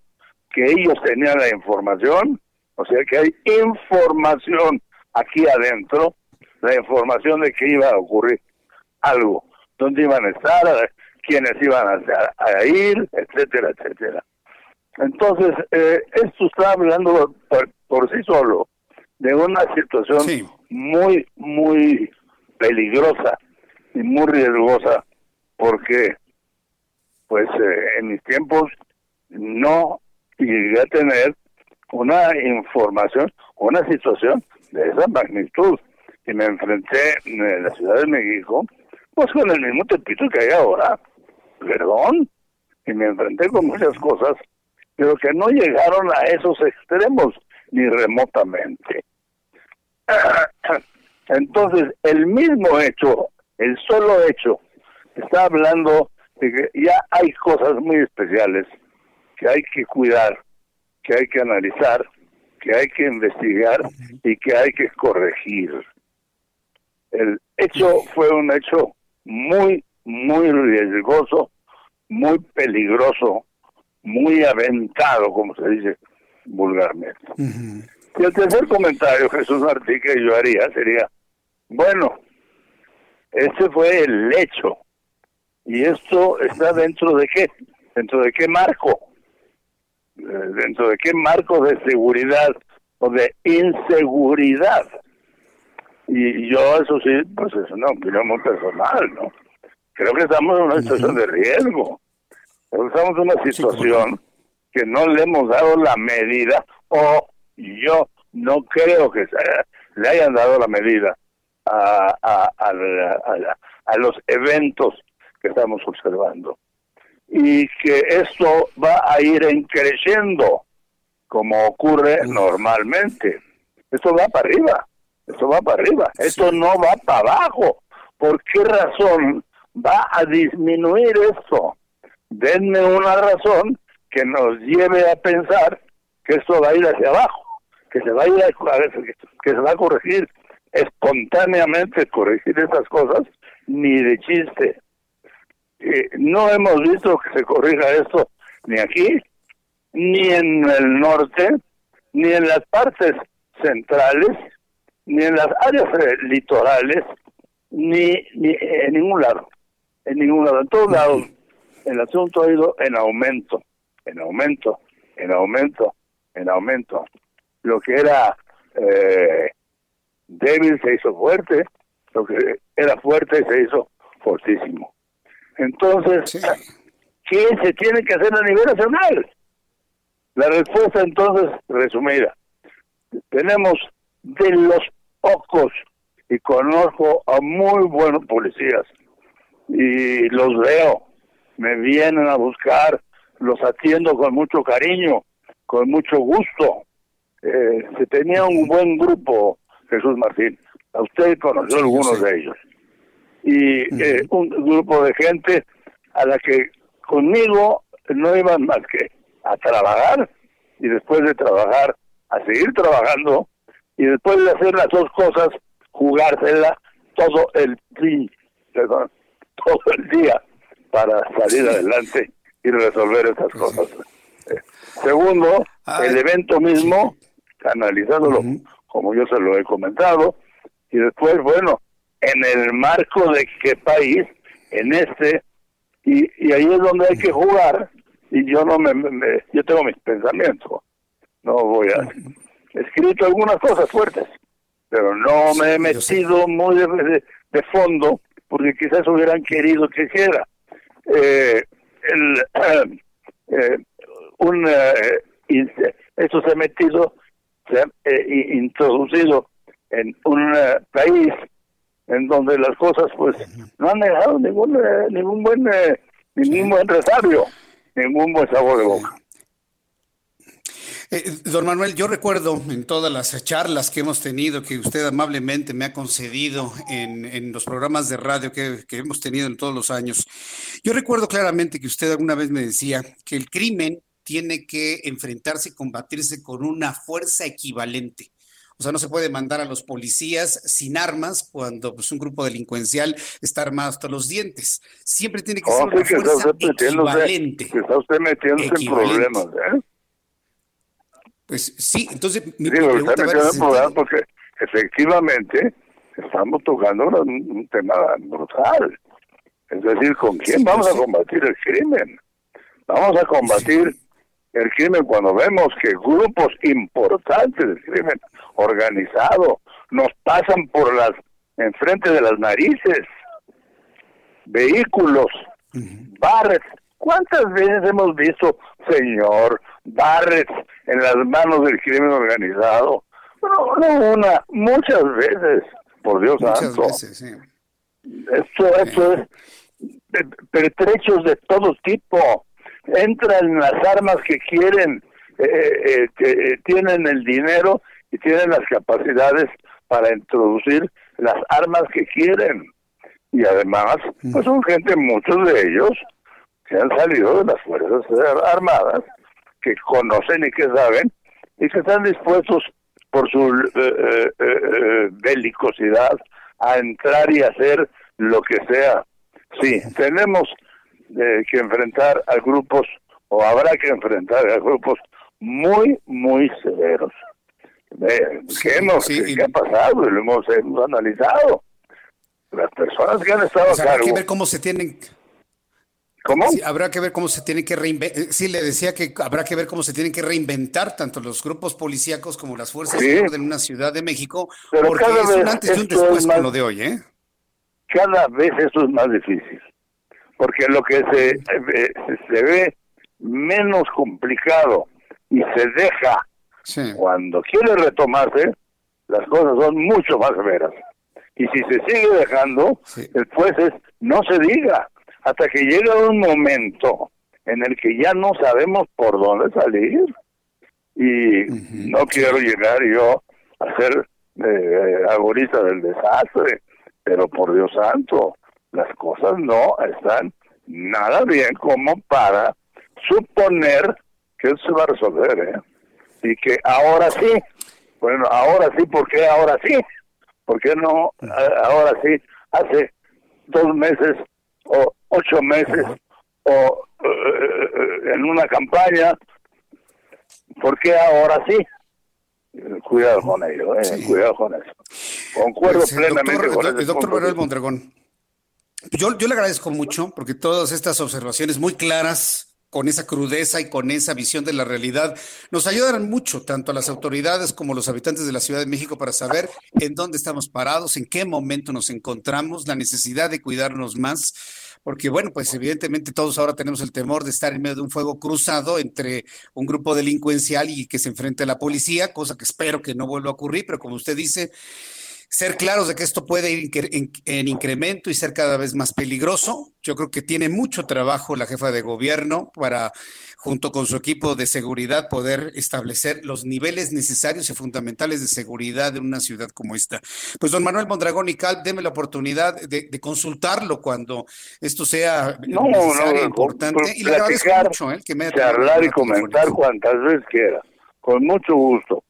que ellos tenían la información, o sea que hay información aquí adentro, la información de que iba a ocurrir algo, dónde iban a estar, quiénes iban a, ir, etcétera, etcétera. Entonces, eh, esto está hablando por, sí solo de una situación muy, muy peligrosa y muy riesgosa, porque, pues, eh, en mis tiempos no llegué a tener una información, una situación de esa magnitud. Y me enfrenté en la Ciudad de México, pues con el mismo tepito que hay ahora perdón, y me enfrenté con muchas cosas, pero que no llegaron a esos extremos ni remotamente. Entonces, el mismo hecho, el solo hecho, está hablando de que ya hay cosas muy especiales que hay que cuidar, que hay que analizar, que hay que investigar y que hay que corregir. El hecho fue un hecho muy, muy riesgoso, muy peligroso, muy aventado, como se dice vulgarmente. Y el tercer comentario, Jesús Martí, que yo haría sería, bueno, ese fue el hecho. ¿Y esto está dentro de qué? ¿Dentro de qué marco? Eh, ¿Dentro de qué marco de seguridad o de inseguridad? Y yo, eso sí, pues es una opinión muy personal, ¿no? creo que estamos en una situación de riesgo. Estamos en una situación que no le hemos dado la medida, o yo no creo que le hayan dado la medida a, a, a, los eventos que estamos observando. Y que esto va a ir creciendo, como ocurre normalmente. Esto va para arriba, esto va para arriba, esto no va para abajo. ¿Por qué razón va a disminuir esto. Denme una razón que nos lleve a pensar que esto va a ir hacia abajo, que se va a ir a, que se va a corregir espontáneamente corregir esas cosas, ni de chiste. Eh, no hemos visto que se corrija esto ni aquí, ni en el norte, ni en las partes centrales, ni en las áreas litorales, ni, ni en ningún lado en ningún lado. En todos lados el asunto ha ido en aumento, en aumento, en aumento, en aumento. Lo que era eh, débil se hizo fuerte, lo que era fuerte se hizo fortísimo. Entonces, ¿qué se tiene que hacer a nivel nacional? La respuesta entonces, resumida, tenemos de los pocos, y conozco a muy buenos policías, y los veo, me vienen a buscar, los atiendo con mucho cariño, con mucho gusto. Eh, se tenía un buen grupo, Jesús Martín. A usted conoció algunos de ellos. Y eh, un grupo de gente a la que conmigo no iban más que a trabajar y después de trabajar a seguir trabajando y después de hacer las dos cosas jugársela todo el día, perdón, todo el día para salir adelante y resolver estas cosas. Eh, segundo, el evento mismo, analizándolo como yo se lo he comentado, y después, bueno, en el marco de qué país, en este, y, y ahí es donde hay que jugar, y yo no me, yo tengo mis pensamientos, no voy a, escrito algunas cosas fuertes, pero no me he metido muy de, de fondo, porque quizás hubieran querido que hiciera. Eh, el, eh, un, eh, eso se ha metido, se ha eh, introducido en un país en donde las cosas pues no han dejado ningún ningún buen ningún buen resabio, ningún buen sabor de boca. Eh, don Manuel, yo recuerdo en todas las charlas que hemos tenido, que usted amablemente me ha concedido en, los programas de radio que, hemos tenido en todos los años, yo recuerdo claramente que usted alguna vez me decía que el crimen tiene que enfrentarse y combatirse con una fuerza equivalente. O sea, no se puede mandar a los policías sin armas cuando pues, un grupo delincuencial está armado hasta los dientes. Siempre tiene que ser una fuerza equivalente. está usted metiéndose en problemas, ¿eh? Pues sí, entonces mi, sí, pregunta porque efectivamente estamos tocando un, tema brutal. Es decir, ¿con quién vamos a combatir el crimen? Vamos a combatir el crimen cuando vemos que grupos importantes del crimen organizado nos pasan por las enfrente de las narices, vehículos, bares. ¿Cuántas veces hemos visto, señor, bares en las manos del crimen organizado. No, no una, muchas veces, por Dios santo. Esto, esto es pertrechos de todo tipo. Entran las armas que quieren, eh, eh, que eh, tienen el dinero y tienen las capacidades para introducir las armas que quieren. Y además, pues son gente, muchos de ellos, que han salido de las Fuerzas Armadas que conocen y que saben y que están dispuestos por su eh, eh, eh, belicosidad a entrar y hacer lo que sea. Sí, tenemos que enfrentar a grupos o habrá que enfrentar a grupos muy, muy severos. ¿Qué, hemos, ¿qué, ha pasado? Lo hemos, analizado. Las personas que han estado a Hay que ver cómo se tienen ¿Cómo? habrá que ver cómo se tiene que reinventar. Eh, sí, le decía que habrá que ver cómo se tienen que reinventar tanto los grupos policíacos como las fuerzas de orden en una Ciudad de México, porque es un antes y un después con lo de hoy, ¿eh? Cada vez eso es más difícil, porque lo que se, eh, se ve menos complicado y se deja cuando quiere retomarse, las cosas son mucho más severas. Y si se sigue dejando, después es, no se diga, hasta que llega un momento en el que ya no sabemos por dónde salir. Y no quiero llegar yo a ser eh, agorista del desastre, pero por Dios santo, las cosas no están nada bien como para suponer que eso se va a resolver, ¿eh? Y que ahora sí, bueno, ahora sí, ¿por qué ahora sí? ¿Por qué no ahora sí? Hace dos meses o ocho meses o eh, en una campaña, ¿por qué ahora sí? Cuidado con ello, eh, cuidado con eso. Concuerdo pues, plenamente con el, el doctor Manuel Mondragón. Yo, yo le agradezco mucho porque todas estas observaciones muy claras, con esa crudeza y con esa visión de la realidad, nos ayudarán mucho, tanto a las autoridades como a los habitantes de la Ciudad de México, para saber en dónde estamos parados, en qué momento nos encontramos, la necesidad de cuidarnos más porque bueno, pues evidentemente todos ahora tenemos el temor de estar en medio de un fuego cruzado entre un grupo delincuencial y que se enfrente a la policía, cosa que espero que no vuelva a ocurrir, pero como usted dice, ser claros de que esto puede ir en, incremento y ser cada vez más peligroso. Yo creo que tiene mucho trabajo la jefa de gobierno para, junto con su equipo de seguridad, poder establecer los niveles necesarios y fundamentales de seguridad en una ciudad como esta. Pues don Manuel Mondragón y Cal, déme la oportunidad de, consultarlo cuando esto sea necesario, importante. y le agradezco mucho ¿eh? que me charlar y comentar cuantas veces quiera. Con mucho gusto.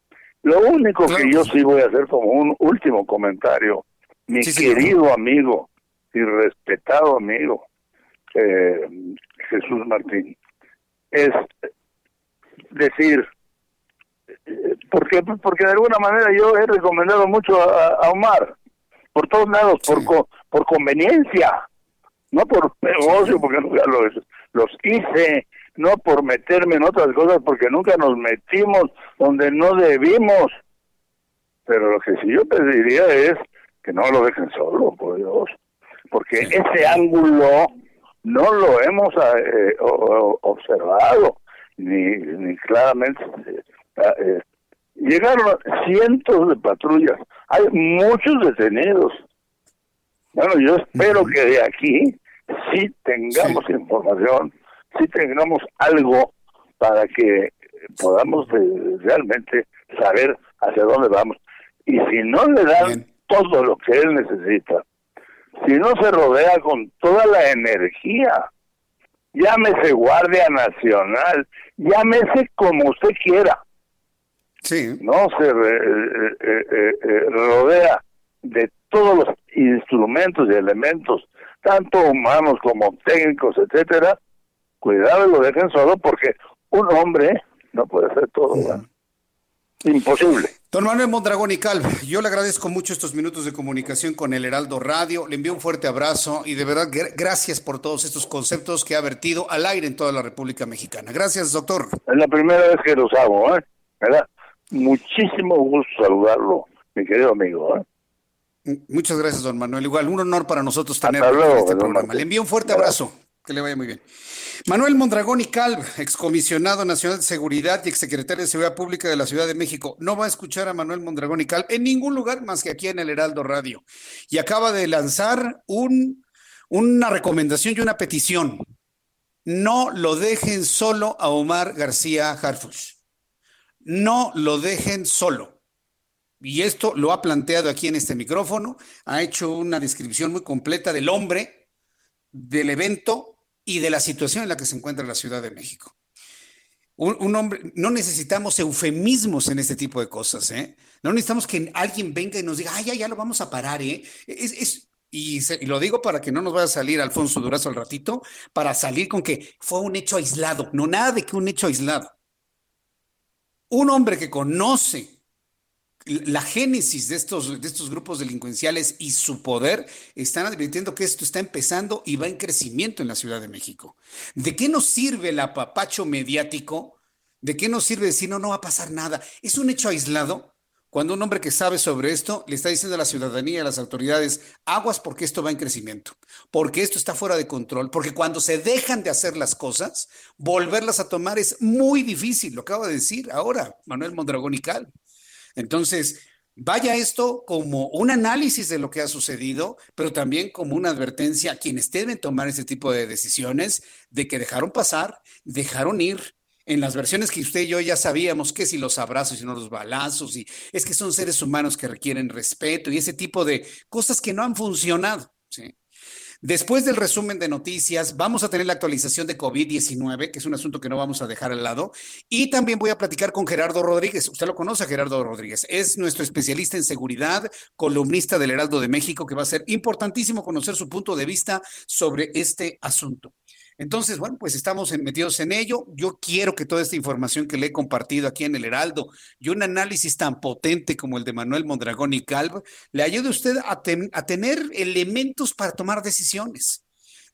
Lo único que yo sí. voy a hacer como un último comentario, mi querido amigo y respetado amigo eh, Jesús Martín, es decir, porque porque de alguna manera yo he recomendado mucho a, Omar por todos lados por por conveniencia no por negocio porque nunca los los hice no por meterme en otras cosas, porque nunca nos metimos donde no debimos. Pero lo que sí yo pediría es que no lo dejen solo, por Dios, porque ese ángulo no lo hemos eh, observado, ni, ni claramente. Eh, eh, llegaron cientos de patrullas, hay muchos detenidos. Bueno, yo espero que de aquí sí tengamos información si tengamos algo para que podamos realmente saber hacia dónde vamos. Y si no le dan todo lo que él necesita, si no se rodea con toda la energía, llámese Guardia Nacional, llámese como usted quiera. Sí. No se eh, eh, eh, rodea de todos los instrumentos y elementos, tanto humanos como técnicos, etcétera, cuidado lo dejen solo porque un hombre no puede hacer todo. Imposible. Don Manuel Mondragón y Cal, yo le agradezco mucho estos minutos de comunicación con el Heraldo Radio. Le envío un fuerte abrazo y de verdad gracias por todos estos conceptos que ha vertido al aire en toda la República Mexicana. Gracias, doctor. Es la primera vez que los hago, ¿eh? ¿verdad? Muchísimo gusto saludarlo, mi querido amigo. ¿eh? Muchas gracias, don Manuel. Igual, un honor para nosotros tenerlo en este programa. Le envío un fuerte abrazo. Que le vaya muy bien. Manuel Mondragón y Calv, excomisionado nacional de seguridad y exsecretario de Seguridad Pública de la Ciudad de México, no va a escuchar a Manuel Mondragón y Calv en ningún lugar más que aquí en el Heraldo Radio. Y acaba de lanzar un, una recomendación y una petición. No lo dejen solo a Omar García Harfush. No lo dejen solo. Y esto lo ha planteado aquí en este micrófono, ha hecho una descripción muy completa del hombre, del evento y de la situación en la que se encuentra la Ciudad de México. Un, hombre, no necesitamos eufemismos en este tipo de cosas, ¿eh? No necesitamos que alguien venga y nos diga, ay, ya, ya lo vamos a parar, ¿eh? Es, y, lo digo para que no nos vaya a salir Alfonso Durazo al ratito, para salir con que fue un hecho aislado. No, nada de que un hecho aislado. Un hombre que conoce la génesis de estos, de estos grupos delincuenciales y su poder están advirtiendo que esto está empezando y va en crecimiento en la Ciudad de México. ¿De qué nos sirve el apapacho mediático? ¿De qué nos sirve decir no, no va a pasar nada? Es un hecho aislado cuando un hombre que sabe sobre esto le está diciendo a la ciudadanía a las autoridades, aguas porque esto va en crecimiento, porque esto está fuera de control, porque cuando se dejan de hacer las cosas, volverlas a tomar es muy difícil, lo acaba de decir ahora Manuel Mondragón y Cal. Entonces, vaya esto como un análisis de lo que ha sucedido, pero también como una advertencia a quienes deben tomar ese tipo de decisiones de que dejaron pasar, dejaron ir en las versiones que usted y yo ya sabíamos que si los abrazos y no los balazos, y es que son seres humanos que requieren respeto y ese tipo de cosas que no han funcionado. ¿sí? Después del resumen de noticias, vamos a tener la actualización de COVID-19, que es un asunto que no vamos a dejar al lado. Y también voy a platicar con Gerardo Rodríguez. Usted lo conoce, Gerardo Rodríguez. Es nuestro especialista en seguridad, columnista del Heraldo de México, que va a ser importantísimo conocer su punto de vista sobre este asunto. Entonces, bueno, pues estamos metidos en ello. Yo quiero que toda esta información que le he compartido aquí en el Heraldo y un análisis tan potente como el de Manuel Mondragón y Calvo le ayude a usted a, tener elementos para tomar decisiones.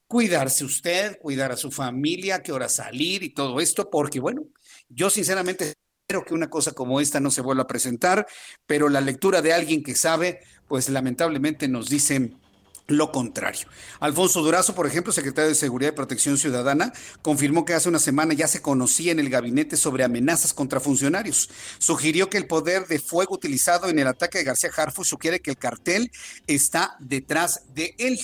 Cuidarse usted, cuidar a su familia, qué hora salir y todo esto, porque bueno, yo sinceramente espero que una cosa como esta no se vuelva a presentar, pero la lectura de alguien que sabe, pues lamentablemente nos dicen lo contrario. Alfonso Durazo, por ejemplo, secretario de Seguridad y Protección Ciudadana, confirmó que hace una semana ya se conocía en el gabinete sobre amenazas contra funcionarios. Sugirió que el poder de fuego utilizado en el ataque de García Harfuch sugiere que el cartel está detrás de él.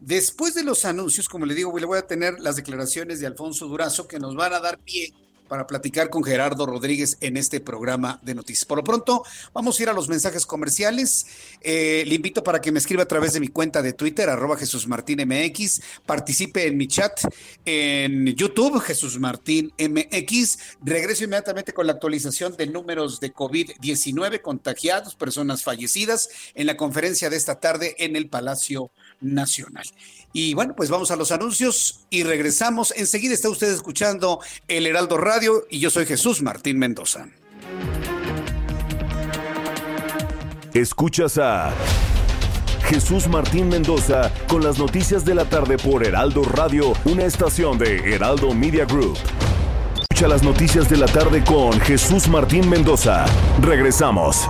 Después de los anuncios, como le digo, le voy a tener las declaraciones de Alfonso Durazo que nos van a dar pie para platicar con Gerardo Rodríguez en este programa de noticias. Por lo pronto, vamos a ir a los mensajes comerciales. Eh, le invito para que me escriba a través de mi cuenta de Twitter, arroba Jesús Martín MX, participe en mi chat en YouTube, Jesús Martín MX. Regreso inmediatamente con la actualización de números de COVID-19 contagiados, personas fallecidas en la conferencia de esta tarde en el Palacio Nacional. Y bueno, pues vamos a los anuncios y regresamos. Enseguida está usted escuchando el Heraldo Radio y yo soy Jesús Martín Mendoza. Escuchas a Jesús Martín Mendoza con las noticias de la tarde por Heraldo Radio, una estación de Heraldo Media Group. Escucha las noticias de la tarde con Jesús Martín Mendoza. Regresamos.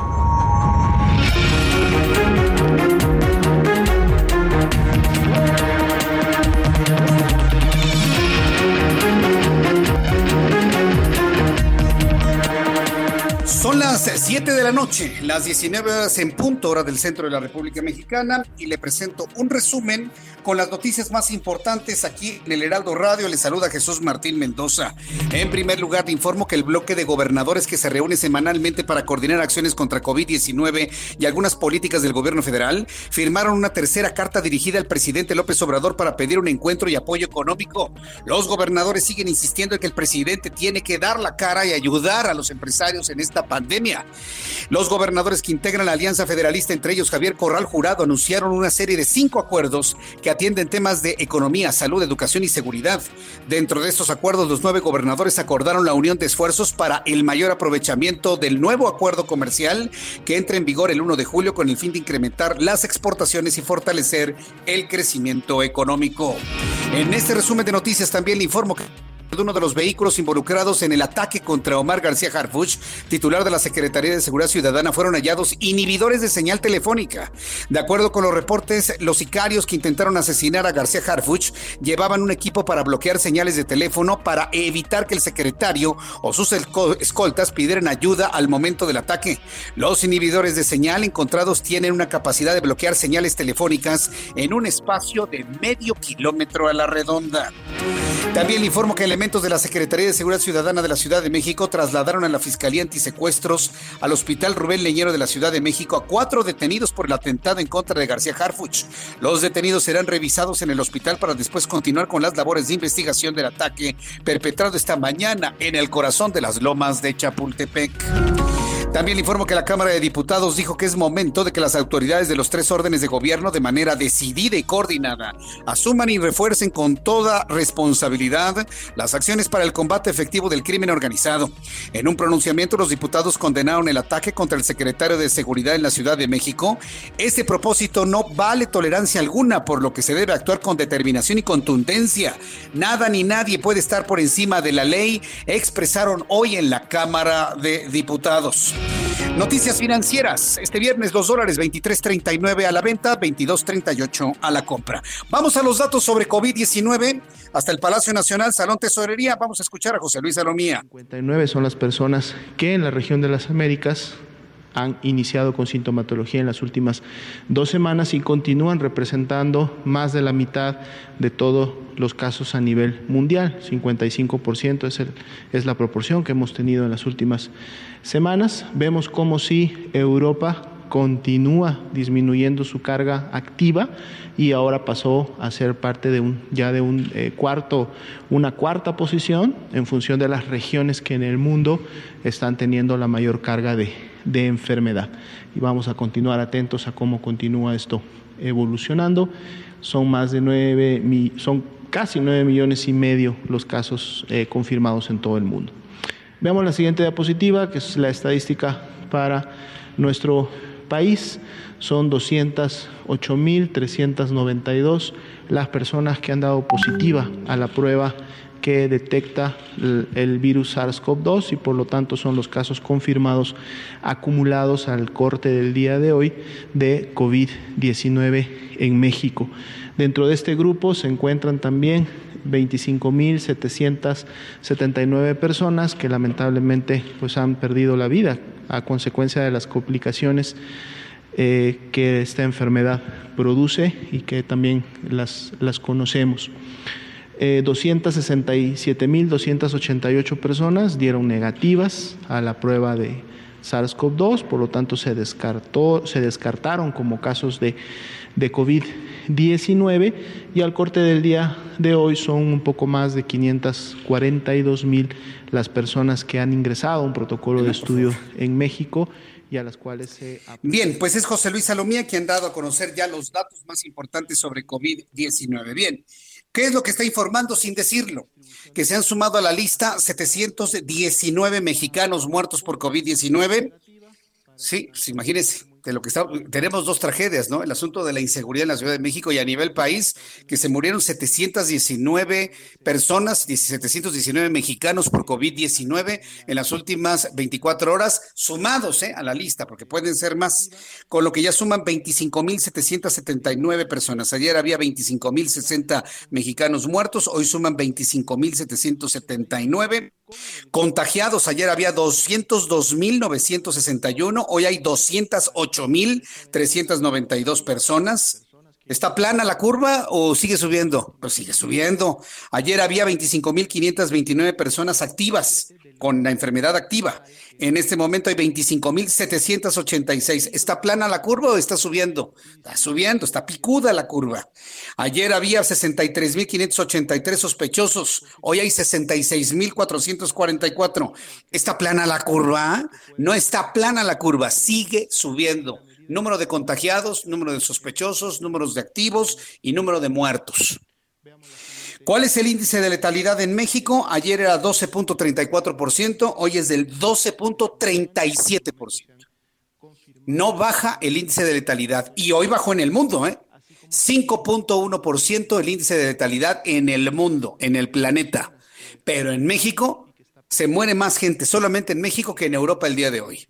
La noche, las 19 horas en punto, hora del centro de la República Mexicana, y le presento un resumen con las noticias más importantes aquí en el Heraldo Radio. Le saluda Jesús Martín Mendoza. En primer lugar, le informo que el bloque de gobernadores que se reúne semanalmente para coordinar acciones contra COVID-19 y algunas políticas del gobierno federal firmaron una tercera carta dirigida al presidente López Obrador para pedir un encuentro y apoyo económico. Los gobernadores siguen insistiendo en que el presidente tiene que dar la cara y ayudar a los empresarios en esta pandemia. Los gobernadores que integran la Alianza Federalista, entre ellos Javier Corral Jurado, anunciaron una serie de cinco acuerdos que atienden temas de economía, salud, educación y seguridad. Dentro de estos acuerdos, los nueve gobernadores acordaron la unión de esfuerzos para el mayor aprovechamiento del nuevo acuerdo comercial que entra en vigor el 1 de julio con el fin de incrementar las exportaciones y fortalecer el crecimiento económico. En este resumen de noticias también le informo que uno de los vehículos involucrados en el ataque contra Omar García Harfuch, titular de la Secretaría de Seguridad Ciudadana, fueron hallados inhibidores de señal telefónica. De acuerdo con los reportes, los sicarios que intentaron asesinar a García Harfuch llevaban un equipo para bloquear señales de teléfono para evitar que el secretario o sus escoltas pidieran ayuda al momento del ataque. Los inhibidores de señal encontrados tienen una capacidad de bloquear señales telefónicas en un espacio de medio kilómetro a la redonda. También le informo que elementos de la Secretaría de Seguridad Ciudadana de la Ciudad de México trasladaron a la Fiscalía Antisecuestros al Hospital Rubén Leñero de la Ciudad de México a cuatro detenidos por el atentado en contra de García Harfuch. Los detenidos serán revisados en el hospital para después continuar con las labores de investigación del ataque perpetrado esta mañana en el corazón de las lomas de Chapultepec. También informo que la Cámara de Diputados dijo que es momento de que las autoridades de los tres órdenes de gobierno de manera decidida y coordinada asuman y refuercen con toda responsabilidad las acciones para el combate efectivo del crimen organizado. En un pronunciamiento, los diputados condenaron el ataque contra el secretario de Seguridad en la Ciudad de México. Este propósito no vale tolerancia alguna, por lo que se debe actuar con determinación y contundencia. Nada ni nadie puede estar por encima de la ley, expresaron hoy en la Cámara de Diputados. Noticias financieras. Este viernes los dólares 23.39 a la venta, 22.38 a la compra. Vamos a los datos sobre COVID-19. Hasta el Palacio Nacional, Salón Tesorería. Vamos a escuchar a José Luis Salomía. 59 son las personas que en la región de las Américas han iniciado con sintomatología en las últimas dos semanas y continúan representando más de la mitad de todos los casos a nivel mundial. 55% es, el, es la proporción que hemos tenido en las últimas semanas. Vemos como si Europa continúa disminuyendo su carga activa y ahora pasó a ser parte de un ya de un eh, cuarto una cuarta posición en función de las regiones que en el mundo están teniendo la mayor carga de, de enfermedad y vamos a continuar atentos a cómo continúa esto evolucionando son más de nueve son casi nueve millones y medio los casos eh, confirmados en todo el mundo veamos la siguiente diapositiva que es la estadística para nuestro país son 208.392 las personas que han dado positiva a la prueba que detecta el, virus SARS-CoV-2 y por lo tanto son los casos confirmados acumulados al corte del día de hoy de COVID-19 en México. Dentro de este grupo se encuentran también 25.779 personas que lamentablemente pues, han perdido la vida a consecuencia de las complicaciones eh, que esta enfermedad produce y que también las, las conocemos. 267.288 eh, personas dieron negativas a la prueba de SARS-CoV-2, por lo tanto se, descartó, se descartaron como casos de, de COVID-19 y al corte del día de hoy son un poco más de 542 mil las personas que han ingresado a un protocolo de estudio en México y a las cuales se... Bien, pues es José Luis Salomía quien ha dado a conocer ya los datos más importantes sobre COVID-19. Bien, ¿qué es lo que está informando sin decirlo? Que se han sumado a la lista 719 mexicanos muertos por COVID-19. Sí, pues imagínense de lo que está, tenemos dos tragedias, ¿no? El asunto de la inseguridad en la Ciudad de México y a nivel país, que se murieron 719 personas, 719 mexicanos por COVID-19 en las últimas 24 horas, sumados ¿eh? a la lista, porque pueden ser más, con lo que ya suman 25.779 personas. Ayer había 25.060 mexicanos muertos, hoy suman 25.779. Contagiados, ayer había 202.961, hoy hay 208.392 personas. ¿Está plana la curva o sigue subiendo? Pues sigue subiendo. Ayer había 25.529 personas activas con la enfermedad activa. En este momento hay 25.786. ¿Está plana la curva o está subiendo? Está subiendo, está picuda la curva. Ayer había 63.583 sospechosos. Hoy hay 66.444. ¿Está plana la curva? No está plana la curva, sigue subiendo número de contagiados, número de sospechosos, números de activos y número de muertos. ¿Cuál es el índice de letalidad en México? Ayer era 12.34%, hoy es del 12.37%. No baja el índice de letalidad y hoy bajó en el mundo, ¿eh? 5.1% el índice de letalidad en el mundo, en el planeta. Pero en México se muere más gente solamente en México que en Europa el día de hoy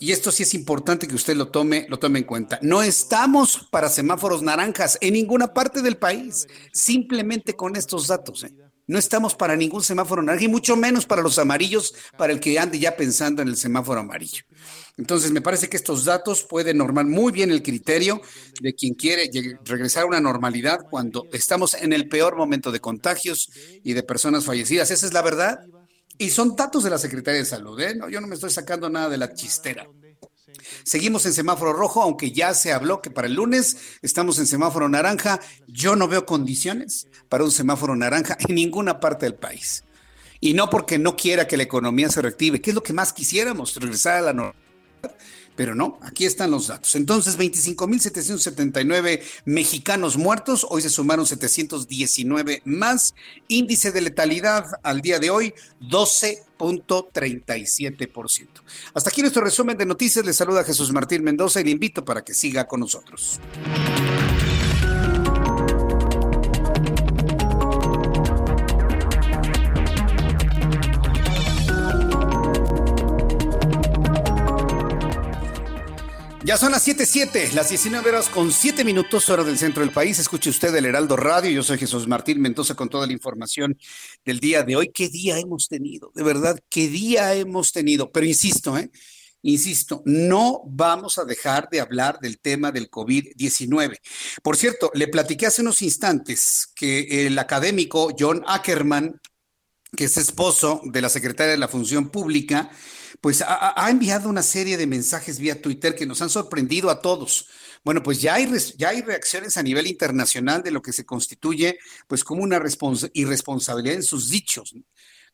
y esto sí es importante que usted lo tome, lo tome en cuenta. No estamos para semáforos naranjas en ninguna parte del país, simplemente con estos datos. ¿eh? No estamos para ningún semáforo naranja y mucho menos para los amarillos, para el que ande ya pensando en el semáforo amarillo. Entonces, me parece que estos datos pueden normar muy bien el criterio de quien quiere regresar a una normalidad cuando estamos en el peor momento de contagios y de personas fallecidas. Esa es la verdad. Y son datos de la Secretaría de Salud, ¿eh? No, yo no me estoy sacando nada de la chistera. Seguimos en semáforo rojo, aunque ya se habló que para el lunes estamos en semáforo naranja. Yo no veo condiciones para un semáforo naranja en ninguna parte del país. Y no porque no quiera que la economía se reactive, que es lo que más quisiéramos, regresar a la normalidad pero no, aquí están los datos. Entonces, 25.779 mexicanos muertos, hoy se sumaron 719 más. Índice de letalidad al día de hoy, 12.37%. Hasta aquí nuestro resumen de noticias. Le saluda Jesús Martín Mendoza y le invito para que siga con nosotros. Ya son las 7:07, las 19 horas con 7 minutos, hora del centro del país. Escuche usted el Heraldo Radio. Yo soy Jesús Martín Mendoza con toda la información del día de hoy. ¿Qué día hemos tenido? De verdad, ¿qué día hemos tenido? Pero insisto, ¿eh? Insisto, no vamos a dejar de hablar del tema del COVID-19. Por cierto, le platiqué hace unos instantes que el académico John Ackerman, que es esposo de la secretaria de la Función Pública, pues ha, enviado una serie de mensajes vía Twitter que nos han sorprendido a todos. Bueno, pues ya hay, ya hay reacciones a nivel internacional de lo que se constituye pues como una irresponsabilidad en sus dichos.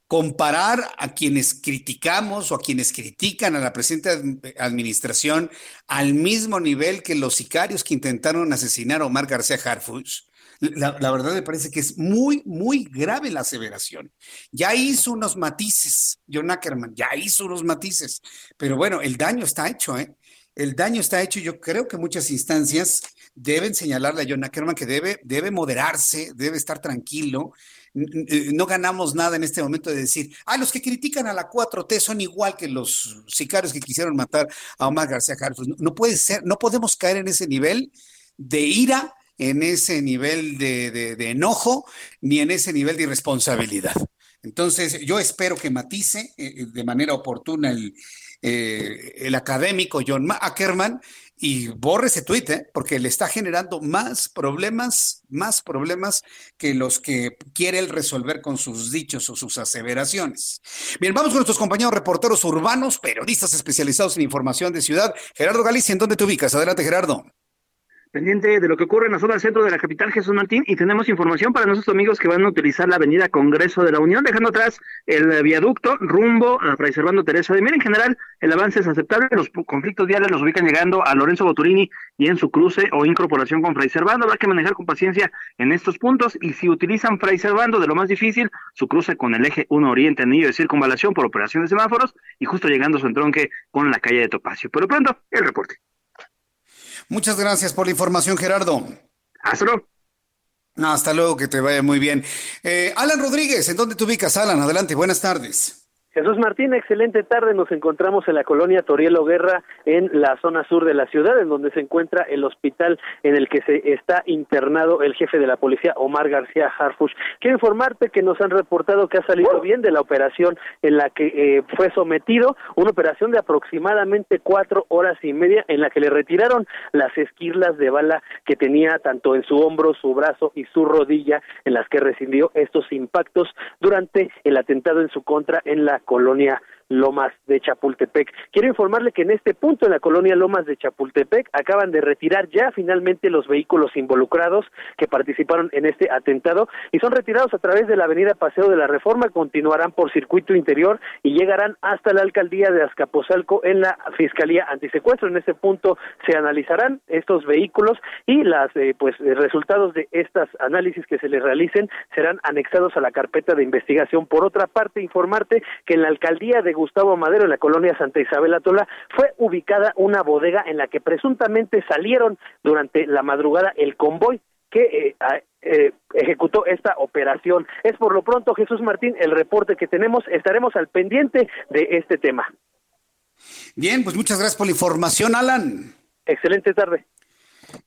Comparar a quienes criticamos o a quienes critican a la presente administración al mismo nivel que los sicarios que intentaron asesinar a Omar García Harfuch, la, verdad me parece que es muy, muy grave la aseveración. Ya hizo unos matices, John Ackerman, ya hizo unos matices, pero bueno, el daño está hecho, ¿eh? El daño está hecho yo creo que muchas instancias deben señalarle a John Ackerman que debe, debe moderarse, debe estar tranquilo. no ganamos nada en este momento de decir, ah, los que critican a la 4T son igual que los sicarios que quisieron matar a Omar García Harfuch. No, puede ser, no podemos caer en ese nivel de ira, en ese nivel de, enojo, ni en ese nivel de irresponsabilidad. Entonces, yo espero que matice eh, eh, de manera oportuna el, eh, el académico John Ackerman y borre ese tuit, ¿eh? porque le está generando más problemas, más problemas que los que quiere él resolver con sus dichos o sus aseveraciones. Bien, vamos con nuestros compañeros reporteros urbanos, periodistas especializados en información de ciudad. Gerardo Galicia, ¿en dónde te ubicas? Adelante, Gerardo pendiente de lo que ocurre en la zona centro de la capital Jesús Martín y tenemos información para nuestros amigos que van a utilizar la avenida Congreso de la Unión, dejando atrás el viaducto rumbo a Fray Servando Teresa de Mier. En general, el avance es aceptable, los conflictos diarios los ubican llegando a Lorenzo Boturini y en su cruce o incorporación con Fray Servando. Habrá que manejar con paciencia en estos puntos y si utilizan Fray Servando, de lo más difícil, su cruce con el eje 1 Oriente, anillo de circunvalación por operación de semáforos y justo llegando a su entronque con la calle de Topacio. Pero pronto, el reporte. Muchas gracias por la información, Gerardo. Hasta luego. Hasta luego, que te vaya muy bien. Eh, Alan Rodríguez, ¿en dónde te ubicas, Alan? Adelante, buenas tardes. Jesús Martín, excelente tarde. Nos encontramos en la colonia Torielo Guerra, en la zona sur de la ciudad, en donde se encuentra el hospital en el que se está internado el jefe de la policía, Omar García Harfush. Quiero informarte que nos han reportado que ha salido bien de la operación en la que eh, fue sometido, una operación de aproximadamente cuatro horas y media, en la que le retiraron las esquirlas de bala que tenía tanto en su hombro, su brazo y su rodilla, en las que recibió estos impactos durante el atentado en su contra en la colonia Lomas de Chapultepec. Quiero informarle que en este punto, en la colonia Lomas de Chapultepec, acaban de retirar ya finalmente los vehículos involucrados que participaron en este atentado y son retirados a través de la avenida Paseo de la Reforma, continuarán por circuito interior y llegarán hasta la alcaldía de Azcapotzalco en la Fiscalía Antisecuestro. En este punto se analizarán estos vehículos y las eh, pues resultados de estos análisis que se les realicen serán anexados a la carpeta de investigación. Por otra parte, informarte que en la alcaldía de Gustavo Madero, en la colonia Santa Isabel Atola, fue ubicada una bodega en la que presuntamente salieron durante la madrugada el convoy que eh, eh, ejecutó esta operación. Es por lo pronto, Jesús Martín, el reporte que tenemos. Estaremos al pendiente de este tema. Bien, pues muchas gracias por la información, Alan. Excelente tarde.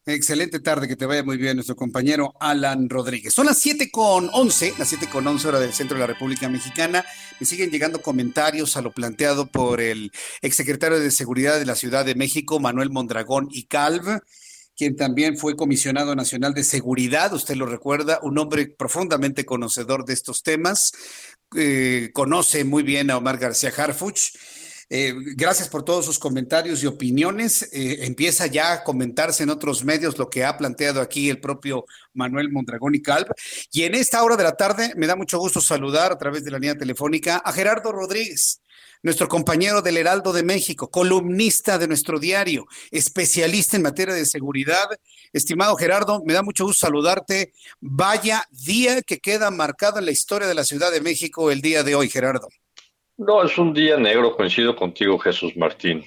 Excelente tarde, que te vaya muy bien nuestro compañero Alan Rodríguez. Son las siete con once, las siete con once hora del centro de la República Mexicana. Me siguen llegando comentarios a lo planteado por el exsecretario de Seguridad de la Ciudad de México, Manuel Mondragón y Calv, quien también fue comisionado nacional de seguridad, usted lo recuerda, un hombre profundamente conocedor de estos temas, eh, conoce muy bien a Omar García Harfuch eh, gracias por todos sus comentarios y opiniones. Eh, empieza ya a comentarse en otros medios lo que ha planteado aquí el propio Manuel Mondragón y Calv. Y en esta hora de la tarde me da mucho gusto saludar a través de la línea telefónica a Gerardo Rodríguez, nuestro compañero del Heraldo de México, columnista de nuestro diario, especialista en materia de seguridad. Estimado Gerardo, me da mucho gusto saludarte. Vaya día que queda marcado en la historia de la Ciudad de México el día de hoy, Gerardo. No, es un día negro, coincido contigo, Jesús Martín.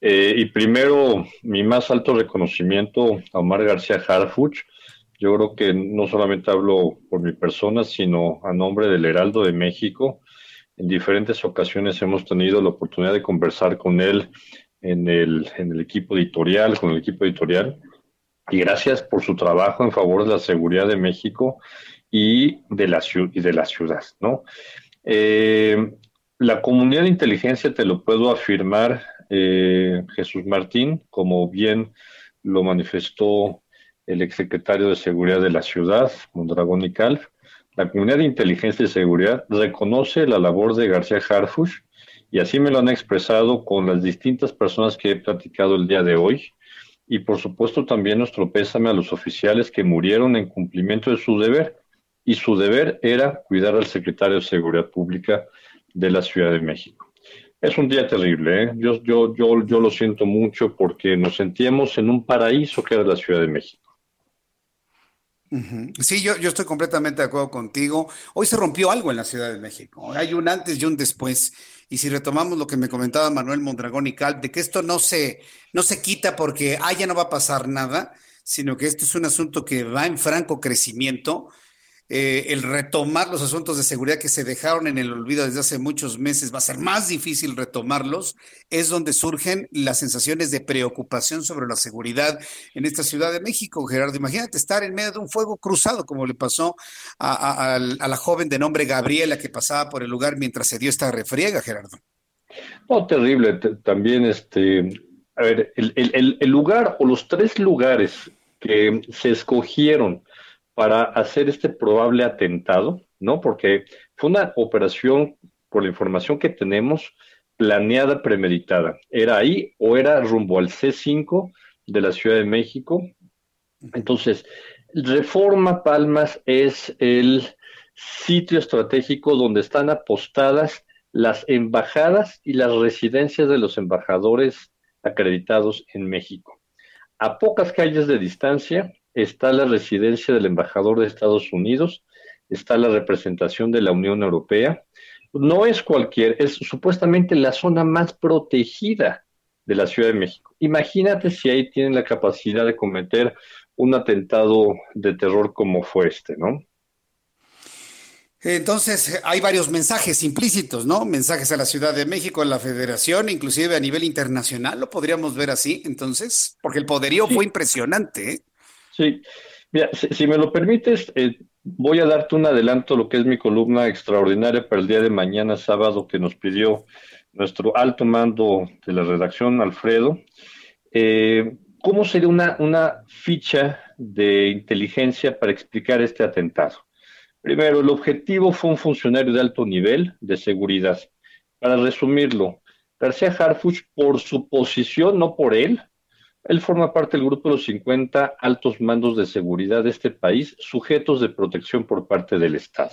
Eh, y primero, mi más alto reconocimiento a Omar García Harfuch. Yo creo que no solamente hablo por mi persona, sino a nombre del Heraldo de México. En diferentes ocasiones hemos tenido la oportunidad de conversar con él en el, en el equipo editorial, con el equipo editorial. Y gracias por su trabajo en favor de la seguridad de México y de la, y de ciudad, ¿no? Eh, la comunidad de inteligencia, te lo puedo afirmar, eh, Jesús Martín, como bien lo manifestó el exsecretario de Seguridad de la ciudad, Mondragón y Calf, la comunidad de inteligencia y seguridad reconoce la labor de García Harfush y así me lo han expresado con las distintas personas que he platicado el día de hoy. Y por supuesto también nuestro pésame a los oficiales que murieron en cumplimiento de su deber. Y su deber era cuidar al secretario de Seguridad Pública de la Ciudad de México. Es un día terrible, ¿eh? yo, yo, yo, yo lo siento mucho porque nos sentíamos en un paraíso que era la Ciudad de México. Sí, yo, yo estoy completamente de acuerdo contigo. Hoy se rompió algo en la Ciudad de México. Hay un antes y un después. Y si retomamos lo que me comentaba Manuel Mondragón y Cal, de que esto no se, no se quita porque ah, ya no va a pasar nada, sino que este es un asunto que va en franco crecimiento eh, el retomar los asuntos de seguridad que se dejaron en el olvido desde hace muchos meses, va a ser más difícil retomarlos, es donde surgen las sensaciones de preocupación sobre la seguridad en esta Ciudad de México, Gerardo. Imagínate estar en medio de un fuego cruzado, como le pasó a, la joven de nombre Gabriela que pasaba por el lugar mientras se dio esta refriega, Gerardo. No, terrible. También, este, a ver, el lugar o los tres lugares que se escogieron para hacer este probable atentado, ¿no? Porque fue una operación, por la información que tenemos, planeada, premeditada. ¿Era ahí o era rumbo al C5 de la Ciudad de México? Entonces, Reforma Palmas es el sitio estratégico donde están apostadas las embajadas y las residencias de los embajadores acreditados en México. A pocas calles de distancia está la residencia del embajador de Estados Unidos, está la representación de la Unión Europea. No es cualquier, es supuestamente la zona más protegida de la Ciudad de México. Imagínate si ahí tienen la capacidad de cometer un atentado de terror como fue este, ¿no? Entonces, hay varios mensajes implícitos, ¿no? Mensajes a la Ciudad de México, a la Federación, inclusive a nivel internacional, lo podríamos ver así, entonces, porque el poderío fue impresionante. ¿eh? Sí, mira, si, me lo permites, eh, voy a darte un adelanto lo que es mi columna extraordinaria para el día de mañana, sábado, que nos pidió nuestro alto mando de la redacción, Alfredo. Eh, ¿Cómo sería una, una ficha de inteligencia para explicar este atentado? Primero, el objetivo fue un funcionario de alto nivel de seguridad. Para resumirlo, García Harfuch, por su posición, no por él, él forma parte del grupo de los 50 altos mandos de seguridad de este país, sujetos de protección por parte del Estado.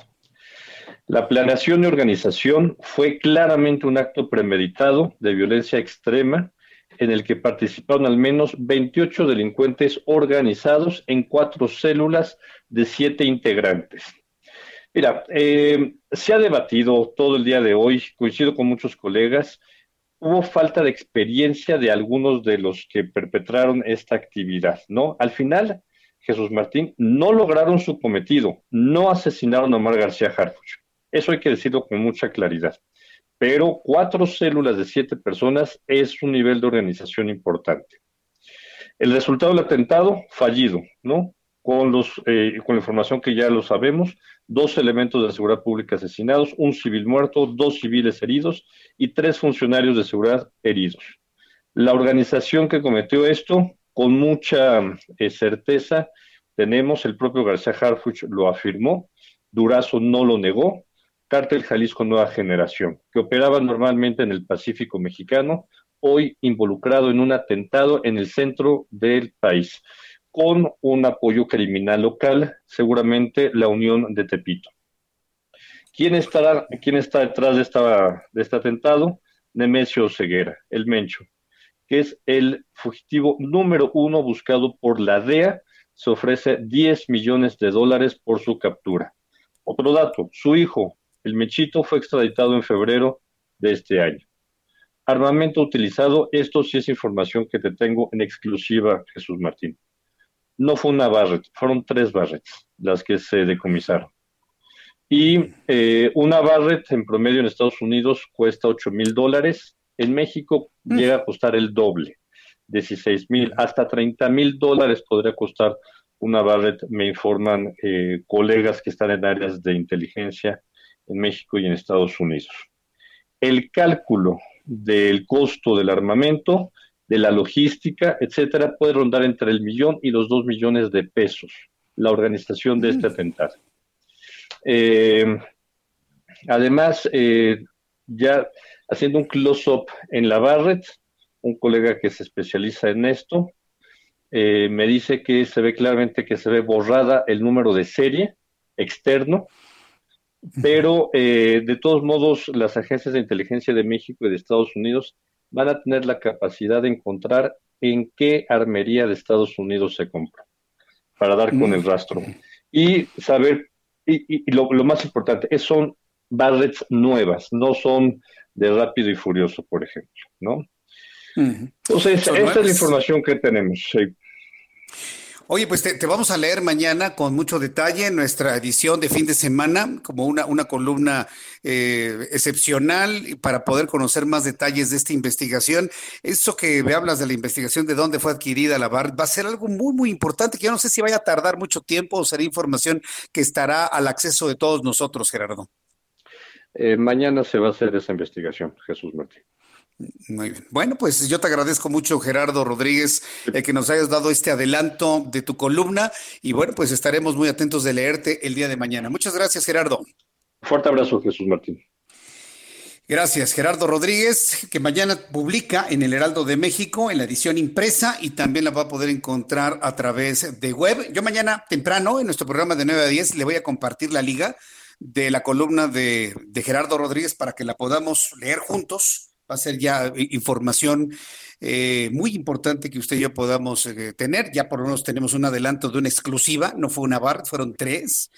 La planeación y organización fue claramente un acto premeditado de violencia extrema en el que participaron al menos 28 delincuentes organizados en cuatro células de siete integrantes. Mira, eh, se ha debatido todo el día de hoy, coincido con muchos colegas, hubo falta de experiencia de algunos de los que perpetraron esta actividad, ¿no? Al final, Jesús Martín, no lograron su cometido, no asesinaron a Omar García Harfuch. Eso hay que decirlo con mucha claridad. Pero cuatro células de siete personas es un nivel de organización importante. El resultado del atentado, fallido, ¿no? Con, los, eh, con la información que ya lo sabemos, dos elementos de la seguridad pública asesinados, un civil muerto, dos civiles heridos y tres funcionarios de seguridad heridos. La organización que cometió esto, con mucha eh, certeza, tenemos, el propio García Harfuch lo afirmó, Durazo no lo negó, Cártel Jalisco Nueva Generación, que operaba normalmente en el Pacífico mexicano, hoy involucrado en un atentado en el centro del país con un apoyo criminal local, seguramente la Unión de Tepito. ¿Quién, quién está detrás de este atentado? Nemesio Ceguera, el Mencho, que es el fugitivo número uno buscado por la DEA. Se ofrece 10 millones de dólares por su captura. Otro dato, su hijo, el Mechito, fue extraditado en febrero de este año. Armamento utilizado, esto sí es información que te tengo en exclusiva, Jesús Martín no fue una Barrett, fueron tres Barretts las que se decomisaron. Y eh, una Barrett en promedio en Estados Unidos cuesta 8 mil dólares, en México mm. llega a costar el doble, 16 mil, hasta 30 mil dólares podría costar una Barrett, me informan eh, colegas que están en áreas de inteligencia en México y en Estados Unidos. El cálculo del costo del armamento de la logística, etcétera, puede rondar entre el millón y los dos millones de pesos la organización de este atentado. Eh, además, eh, ya haciendo un close-up en la Barrett, un colega que se especializa en esto, eh, me dice que se ve claramente que se ve borrada el número de serie externo, pero de todos modos las agencias de inteligencia de México y de Estados Unidos van a tener la capacidad de encontrar en qué armería de Estados Unidos se compra para dar con el rastro y saber, y, lo, más importante, es, son barrets nuevas, no son de rápido y furioso, por ejemplo, ¿no? Entonces, esta es la información que tenemos. Oye, pues te, vamos a leer mañana con mucho detalle nuestra edición de fin de semana, como una, una columna eh, excepcional para poder conocer más detalles de esta investigación. Eso que me hablas de la investigación de dónde fue adquirida la bar, va a ser algo muy, muy importante que yo no sé si vaya a tardar mucho tiempo o será información que estará al acceso de todos nosotros, Gerardo. Eh, mañana se va a hacer esa investigación, Jesús Martín. Muy bien. Bueno, pues yo te agradezco mucho, Gerardo Rodríguez, el que nos hayas dado este adelanto de tu columna y bueno, pues estaremos muy atentos de leerte el día de mañana. Muchas gracias, Gerardo. Fuerte abrazo, Jesús Martín. Gracias, Gerardo Rodríguez, que mañana publica en el Heraldo de México en la edición impresa y también la va a poder encontrar a través de web. Yo mañana temprano en nuestro programa de 9 a 10 le voy a compartir la liga de la columna de, de Gerardo Rodríguez para que la podamos leer juntos va a ser ya información eh, muy importante que usted y yo podamos eh, tener. Ya por lo menos tenemos un adelanto de una exclusiva, no fue una bar, fueron tres.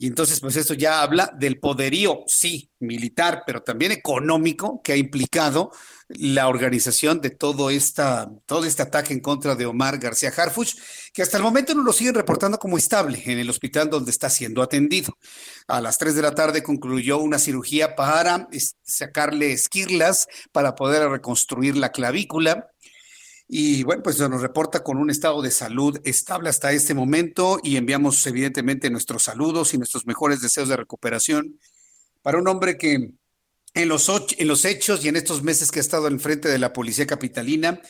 Y entonces, pues eso ya habla del poderío, sí, militar, pero también económico que ha implicado la organización de todo, esta, todo este ataque en contra de Omar García Harfuch, que hasta el momento no lo siguen reportando como estable en el hospital donde está siendo atendido. A las 3 de la tarde concluyó una cirugía para sacarle esquirlas para poder reconstruir la clavícula. Y bueno, pues nos reporta con un estado de salud estable hasta este momento y enviamos evidentemente nuestros saludos y nuestros mejores deseos de recuperación para un hombre que en los, en los hechos y en estos meses que ha estado en frente de la policía capitalina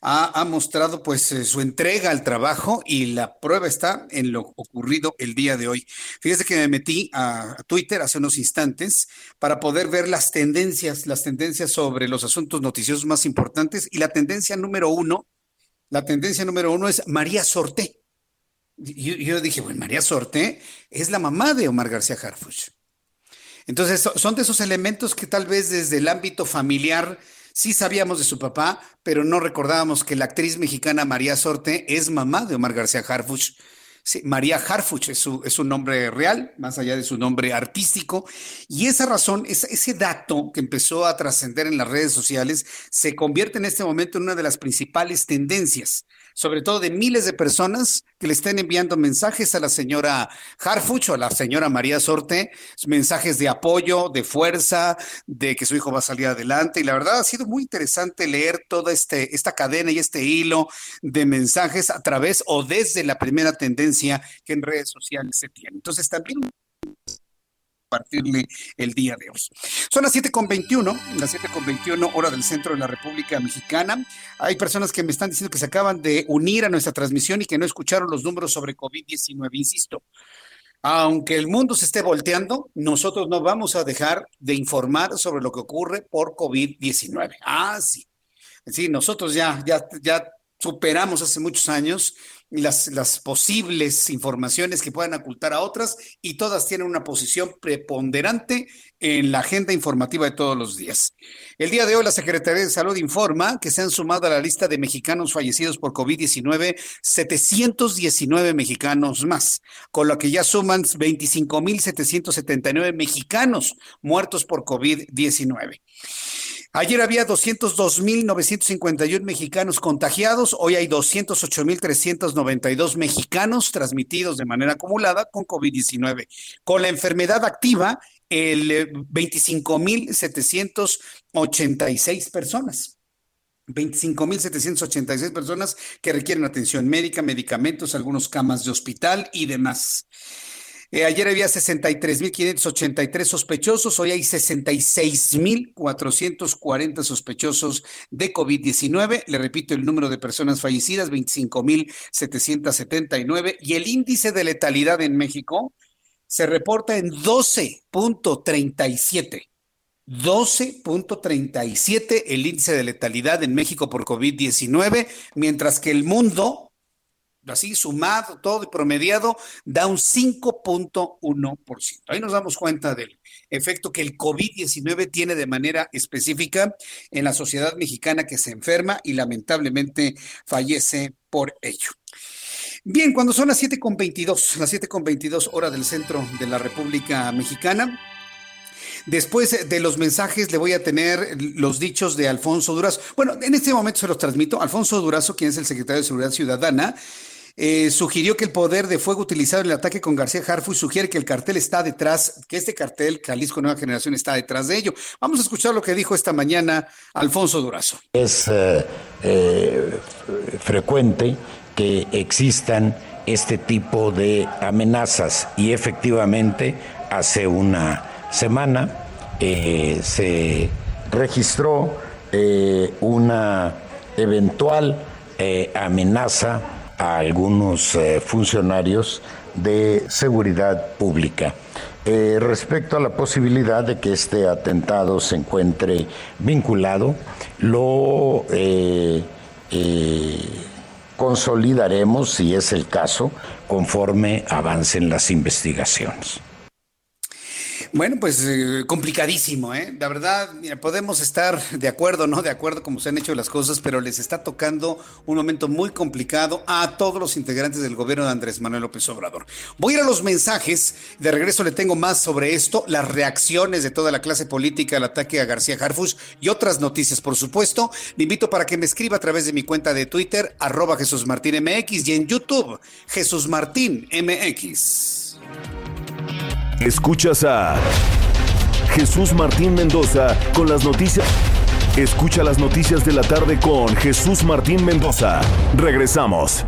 ha, mostrado pues eh, su entrega al trabajo y la prueba está en lo ocurrido el día de hoy. Fíjese que me metí a, Twitter hace unos instantes para poder ver las tendencias, las tendencias sobre los asuntos noticiosos más importantes y la tendencia número uno, la tendencia número uno es María Sorté. Yo, yo dije, bueno, María Sorté es la mamá de Omar García Harfuch. Entonces, son de esos elementos que tal vez desde el ámbito familiar Sí sabíamos de su papá, pero no recordábamos que la actriz mexicana María Sorte es mamá de Omar García Harfuch. Sí, María Harfuch es su, es su, nombre real, más allá de su nombre artístico. Y esa razón, ese dato que empezó a trascender en las redes sociales, se convierte en este momento en una de las principales tendencias sobre todo de miles de personas que le estén enviando mensajes a la señora Harfuch o a la señora María Sorte, mensajes de apoyo, de fuerza, de que su hijo va a salir adelante. Y la verdad ha sido muy interesante leer toda este, esta cadena y este hilo de mensajes a través o desde la primera tendencia que en redes sociales se tiene. Entonces también compartirle el día de hoy. Son las 7.21, las 7.21 hora del centro de la República Mexicana. Hay personas que me están diciendo que se acaban de unir a nuestra transmisión y que no escucharon los números sobre COVID-19. Insisto, aunque el mundo se esté volteando, nosotros no vamos a dejar de informar sobre lo que ocurre por COVID-19. Ah, sí. Sí, nosotros ya, ya, ya superamos hace muchos años las, las posibles informaciones que puedan ocultar a otras y todas tienen una posición preponderante en la agenda informativa de todos los días. El día de hoy la Secretaría de Salud informa que se han sumado a la lista de mexicanos fallecidos por COVID-19 719 mexicanos más, con lo que ya suman 25.779 mexicanos muertos por COVID-19. Ayer había 202.951 mexicanos contagiados, hoy hay 208.392 mexicanos transmitidos de manera acumulada con COVID-19. Con la enfermedad activa, el 25.786 eh, personas. 25.786 personas que requieren atención médica, medicamentos, algunos camas de hospital y demás. Eh, ayer había 63.583 sospechosos, hoy hay 66.440 sospechosos de COVID-19. Le repito el número de personas fallecidas, 25.779. Y el índice de letalidad en México se reporta en 12.37. 12.37 el índice de letalidad en México por COVID-19, mientras que el mundo así sumado todo y promediado, da un 5.1%. Ahí nos damos cuenta del efecto que el COVID-19 tiene de manera específica en la sociedad mexicana que se enferma y lamentablemente fallece por ello. Bien, cuando son las 7.22, las 7.22 horas del centro de la República Mexicana, Después de los mensajes le voy a tener los dichos de Alfonso Durazo. Bueno, en este momento se los transmito. Alfonso Durazo, quien es el secretario de Seguridad Ciudadana, eh, sugirió que el poder de fuego utilizado en el ataque con García Harfuch sugiere que el cartel está detrás, que este cartel, Jalisco Nueva Generación, está detrás de ello. Vamos a escuchar lo que dijo esta mañana Alfonso Durazo. Es eh, eh, frecuente que existan este tipo de amenazas y efectivamente hace una semana se registró una eventual amenaza a algunos eh, funcionarios de seguridad pública. Eh, respecto a la posibilidad de que este atentado se encuentre vinculado, lo eh, consolidaremos, si es el caso, conforme avancen las investigaciones. Bueno, pues eh, complicadísimo, ¿eh? La verdad, podemos estar de acuerdo, no de acuerdo como se han hecho las cosas, pero les está tocando un momento muy complicado a todos los integrantes del gobierno de Andrés Manuel López Obrador. Voy a ir a los mensajes, de regreso le tengo más sobre esto, las reacciones de toda la clase política al ataque a García Harfus y otras noticias, por supuesto. Le invito para que me escriba a través de mi cuenta de Twitter, arroba Jesús Martín MX y en YouTube, Jesús Martín MX. Escuchas a Jesús Martín Mendoza con las noticias. Escucha las noticias de la tarde con Jesús Martín Mendoza. Regresamos.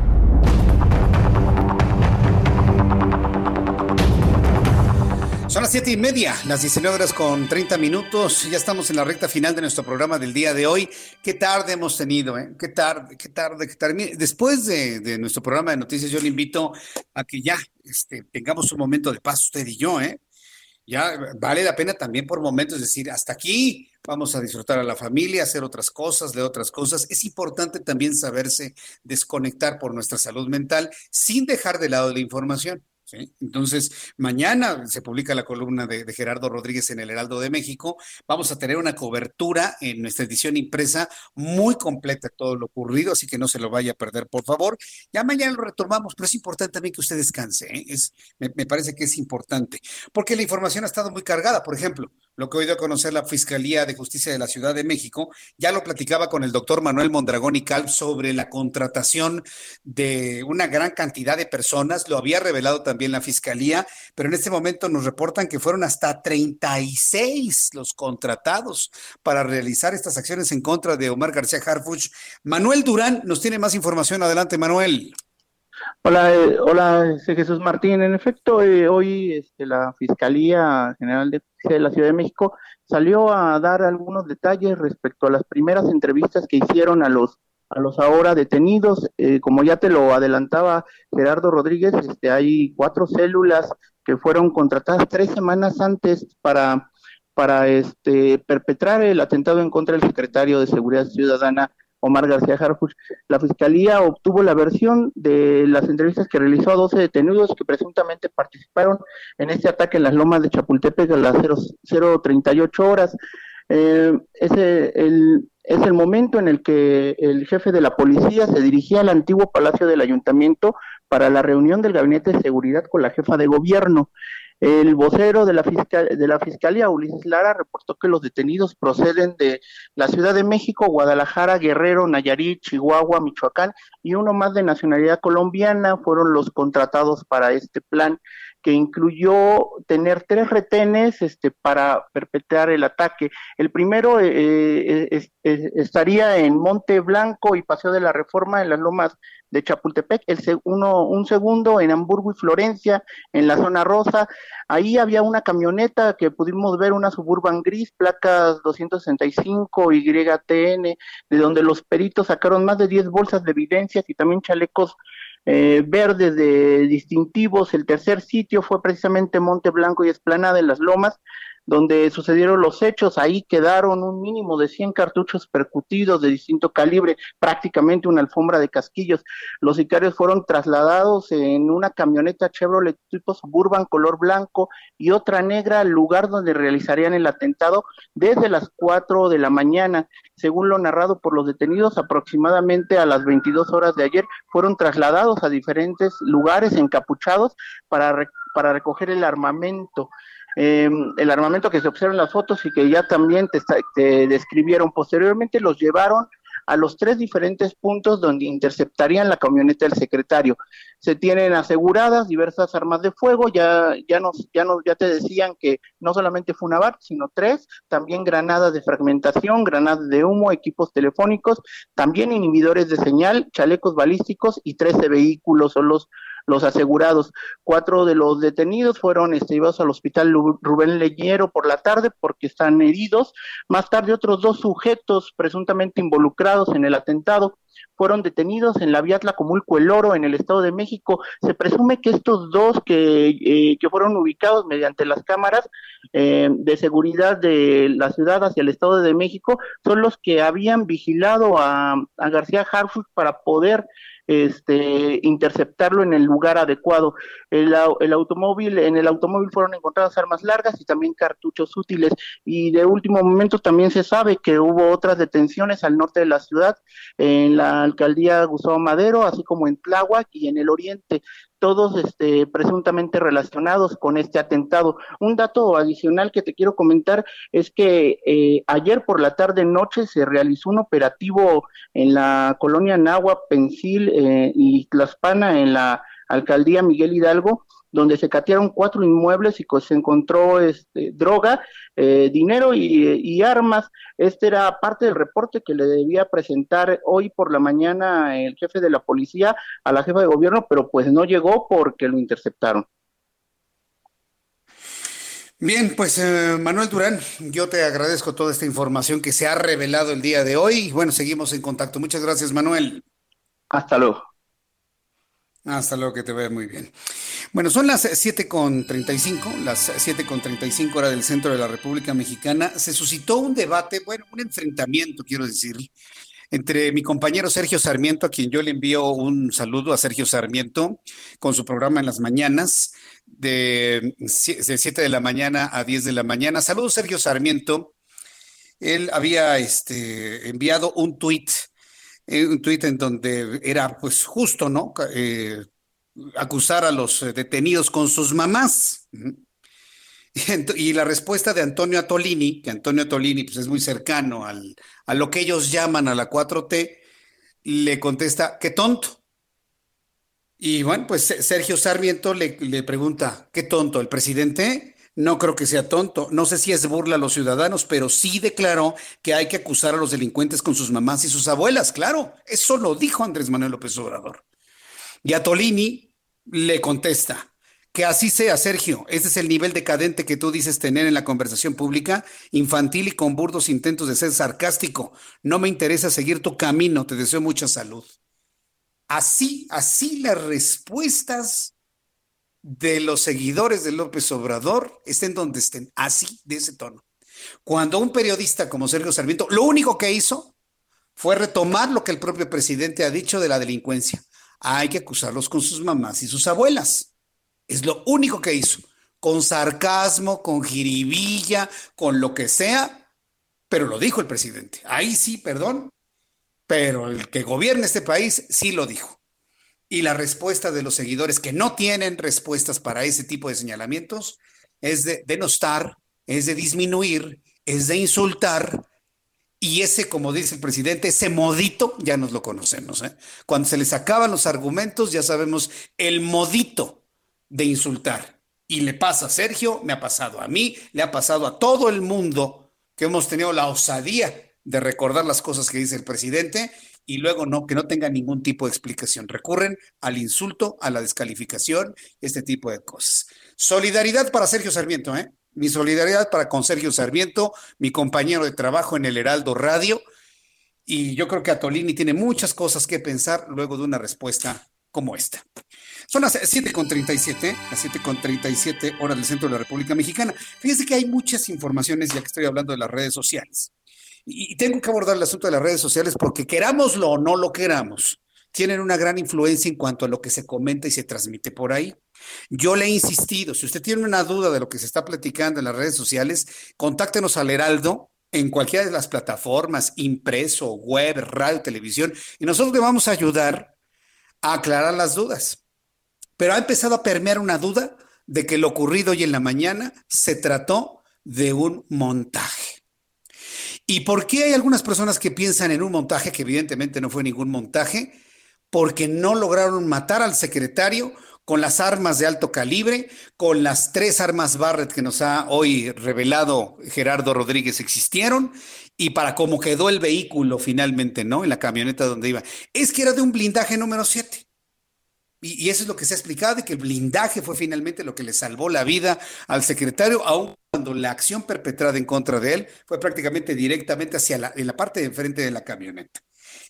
Son las siete y media, las 19 horas con 30 minutos. Ya estamos en la recta final de nuestro programa del día de hoy. Qué tarde hemos tenido, ¿eh? Qué tarde, qué tarde, qué tarde. Después de, nuestro programa de noticias, yo le invito a que ya este, tengamos un momento de paz usted y yo, ¿eh? Ya vale la pena también por momentos decir, hasta aquí vamos a disfrutar a la familia, hacer otras cosas, leer otras cosas. Es importante también saberse desconectar por nuestra salud mental sin dejar de lado la información. Entonces, mañana se publica la columna de, Gerardo Rodríguez en el Heraldo de México. Vamos a tener una cobertura en nuestra edición impresa muy completa de todo lo ocurrido, así que no se lo vaya a perder, por favor. Ya mañana lo retomamos, pero es importante también que usted descanse. ¿eh? Es, me, me parece que es importante, porque la información ha estado muy cargada. Por ejemplo, lo que he oído a conocer la Fiscalía de Justicia de la Ciudad de México, ya lo platicaba con el doctor Manuel Mondragón y Calv sobre la contratación de una gran cantidad de personas, lo había revelado también la Fiscalía, pero en este momento nos reportan que fueron hasta 36 los contratados para realizar estas acciones en contra de Omar García Harfuch. Manuel Durán nos tiene más información. Adelante, Manuel. Hola, eh, hola, Jesús Martín. En efecto, eh, hoy este, la Fiscalía General de, la Ciudad de México salió a dar algunos detalles respecto a las primeras entrevistas que hicieron a los a los ahora detenidos. Eh, como ya te lo adelantaba Gerardo Rodríguez, este, hay cuatro células que fueron contratadas tres semanas antes para para este perpetrar el atentado en contra del secretario de Seguridad Ciudadana Omar García Harfuch, la Fiscalía obtuvo la versión de las entrevistas que realizó a 12 detenidos que presuntamente participaron en este ataque en las lomas de Chapultepec a las 038 horas. Eh, ese, el, es el momento en el que el jefe de la policía se dirigía al antiguo palacio del ayuntamiento para la reunión del gabinete de seguridad con la jefa de gobierno. El vocero de la, de la Fiscalía, Ulises Lara, reportó que los detenidos proceden de la Ciudad de México, Guadalajara, Guerrero, Nayarit, Chihuahua, Michoacán y uno más de nacionalidad colombiana fueron los contratados para este plan que incluyó tener tres retenes este, para perpetrar el ataque. El primero eh, eh, estaría en Monte Blanco y Paseo de la Reforma en las lomas de Chapultepec, el uno, un segundo en Hamburgo y Florencia, en la zona rosa. Ahí había una camioneta que pudimos ver, una suburban gris, placas 265 YTN, de donde los peritos sacaron más de 10 bolsas de evidencias y también chalecos eh, verdes de distintivos. El tercer sitio fue precisamente Monte Blanco y Esplanada en las Lomas, donde sucedieron los hechos. Ahí quedaron un mínimo de 100 cartuchos percutidos de distinto calibre, prácticamente una alfombra de casquillos. Los sicarios fueron trasladados en una camioneta Chevrolet tipo Suburban color blanco y otra negra al lugar donde realizarían el atentado desde las 4 de la mañana. Según lo narrado por los detenidos, aproximadamente a las 22 horas de ayer fueron trasladados a diferentes lugares encapuchados para, para recoger el armamento. Em, el armamento que se observa en las fotos y que ya también te, describieron. Posteriormente los llevaron a los tres diferentes puntos donde interceptarían la camioneta del secretario. Se tienen aseguradas diversas armas de fuego, ya, ya, nos, ya, nos, ya te decían que no solamente fue una BART, sino tres, también granadas de fragmentación, granadas de humo, equipos telefónicos, también inhibidores de señal, chalecos balísticos y 13 vehículos son los los asegurados. Cuatro de los detenidos fueron este, llevados al hospital Rubén Leñero por la tarde porque están heridos. Más tarde otros dos sujetos presuntamente involucrados en el atentado fueron detenidos en la vía Tlacomulco El Oro, en el Estado de México. Se presume que estos dos que, eh, que fueron ubicados mediante las cámaras eh, de seguridad de la ciudad hacia el Estado de México son los que habían vigilado a, a García Harfuch para poder este, interceptarlo en el lugar adecuado. El, automóvil, en el automóvil fueron encontradas armas largas y también cartuchos útiles. Y de último momento también se sabe que hubo otras detenciones al norte de la ciudad, en la alcaldía Gustavo Madero, así como en Tláhuac y en el oriente todos este, presuntamente relacionados con este atentado. Un dato adicional que te quiero comentar es que eh, ayer por la tarde noche se realizó un operativo en la colonia Nahua, Pensil eh, y Tlaspana en la alcaldía Miguel Hidalgo, donde se catearon cuatro inmuebles y se encontró este, droga, eh, dinero y, armas. Este era parte del reporte que le debía presentar hoy por la mañana el jefe de la policía a la jefa de gobierno, pero pues no llegó porque lo interceptaron. Bien, pues eh, Manuel Durán, yo te agradezco toda esta información que se ha revelado el día de hoy. Y bueno, seguimos en contacto. Muchas gracias, Manuel. Hasta luego. Hasta luego, que te vea muy bien. Bueno, son las 7.35, las 7.35 hora del centro de la República Mexicana. Se suscitó un debate, bueno, un enfrentamiento, quiero decir, entre mi compañero Sergio Sarmiento, a quien yo le envío un saludo a Sergio Sarmiento, con su programa en las mañanas, de, de 7 de la mañana a 10 de la mañana. Saludos, Sergio Sarmiento. Él había este, enviado un tuit eh, un tuit en donde era pues justo, ¿no? Eh, acusar a los eh, detenidos con sus mamás. Y la respuesta de Antonio Atolini, que Antonio Atolini pues, es muy cercano al, a lo que ellos llaman a la 4T, le contesta, qué tonto. Y bueno, pues Sergio Sarmiento le, le pregunta, ¿qué tonto? ¿El presidente? No creo que sea tonto. No sé si es burla a los ciudadanos, pero sí declaró que hay que acusar a los delincuentes con sus mamás y sus abuelas. Claro, eso lo dijo Andrés Manuel López Obrador. Y a Tolini le contesta, que así sea, Sergio. Ese es el nivel decadente que tú dices tener en la conversación pública, infantil y con burdos intentos de ser sarcástico. No me interesa seguir tu camino, te deseo mucha salud. Así, así las respuestas de los seguidores de López Obrador estén donde estén, así, de ese tono. Cuando un periodista como Sergio Sarmiento, lo único que hizo fue retomar lo que el propio presidente ha dicho de la delincuencia. Hay que acusarlos con sus mamás y sus abuelas. Es lo único que hizo. Con sarcasmo, con jiribilla, con lo que sea, pero lo dijo el presidente. Ahí sí, perdón, pero el que gobierna este país sí lo dijo y la respuesta de los seguidores que no tienen respuestas para ese tipo de señalamientos es de denostar, es de disminuir, es de insultar. Y ese, como dice el presidente, ese modito ya nos lo conocemos. ¿eh? Cuando se les acaban los argumentos, ya sabemos el modito de insultar. Y le pasa a Sergio, me ha pasado a mí, le ha pasado a todo el mundo que hemos tenido la osadía de recordar las cosas que dice el presidente y luego no, que no tenga ningún tipo de explicación. Recurren al insulto, a la descalificación, este tipo de cosas. Solidaridad para Sergio Sarmiento, ¿eh? Mi solidaridad para con Sergio Sarmiento, mi compañero de trabajo en el Heraldo Radio. Y yo creo que Atolini tiene muchas cosas que pensar luego de una respuesta como esta. Son las 7.37, las 7.37 horas del centro de la República Mexicana. Fíjense que hay muchas informaciones ya que estoy hablando de las redes sociales. Y tengo que abordar el asunto de las redes sociales porque querámoslo o no lo queramos, tienen una gran influencia en cuanto a lo que se comenta y se transmite por ahí. Yo le he insistido, si usted tiene una duda de lo que se está platicando en las redes sociales, contáctenos al Heraldo en cualquiera de las plataformas, impreso, web, radio, televisión, y nosotros le vamos a ayudar a aclarar las dudas. Pero ha empezado a permear una duda de que lo ocurrido hoy en la mañana se trató de un montaje. ¿Y por qué hay algunas personas que piensan en un montaje que evidentemente no fue ningún montaje? Porque no lograron matar al secretario con las armas de alto calibre, con las tres armas Barrett que nos ha hoy revelado Gerardo Rodríguez existieron, y para cómo quedó el vehículo finalmente, ¿no? En la camioneta donde iba. Es que era de un blindaje número 7. Y, eso es lo que se ha explicado, de que el blindaje fue finalmente lo que le salvó la vida al secretario, aun cuando la acción perpetrada en contra de él fue prácticamente directamente hacia la, parte de enfrente de la camioneta.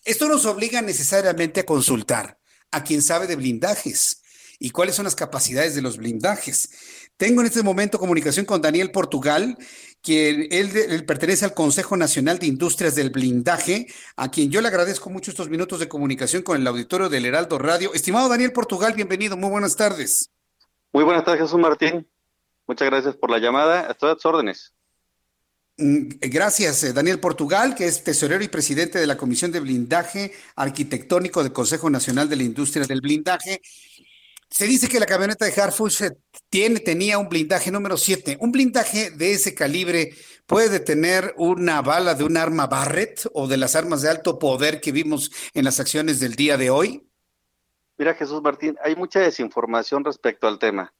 Esto nos obliga necesariamente a consultar a quien sabe de blindajes y cuáles son las capacidades de los blindajes. Tengo en este momento comunicación con Daniel Portugal, quien él, pertenece al Consejo Nacional de Industrias del Blindaje, a quien yo le agradezco mucho estos minutos de comunicación con el auditorio del Heraldo Radio. Estimado Daniel Portugal, bienvenido, muy buenas tardes. Muy buenas tardes, Jesús Martín. Muchas gracias por la llamada. Estoy a tus órdenes. Mm, gracias, eh, Daniel Portugal, que es tesorero y presidente de la Comisión de Blindaje Arquitectónico del Consejo Nacional de la Industria del Blindaje. Se dice que la camioneta de Harfush tiene, tenía un blindaje número 7. ¿Un blindaje de ese calibre puede detener una bala de un arma Barrett o de las armas de alto poder que vimos en las acciones del día de hoy? Mira, Jesús Martín, hay mucha desinformación respecto al tema.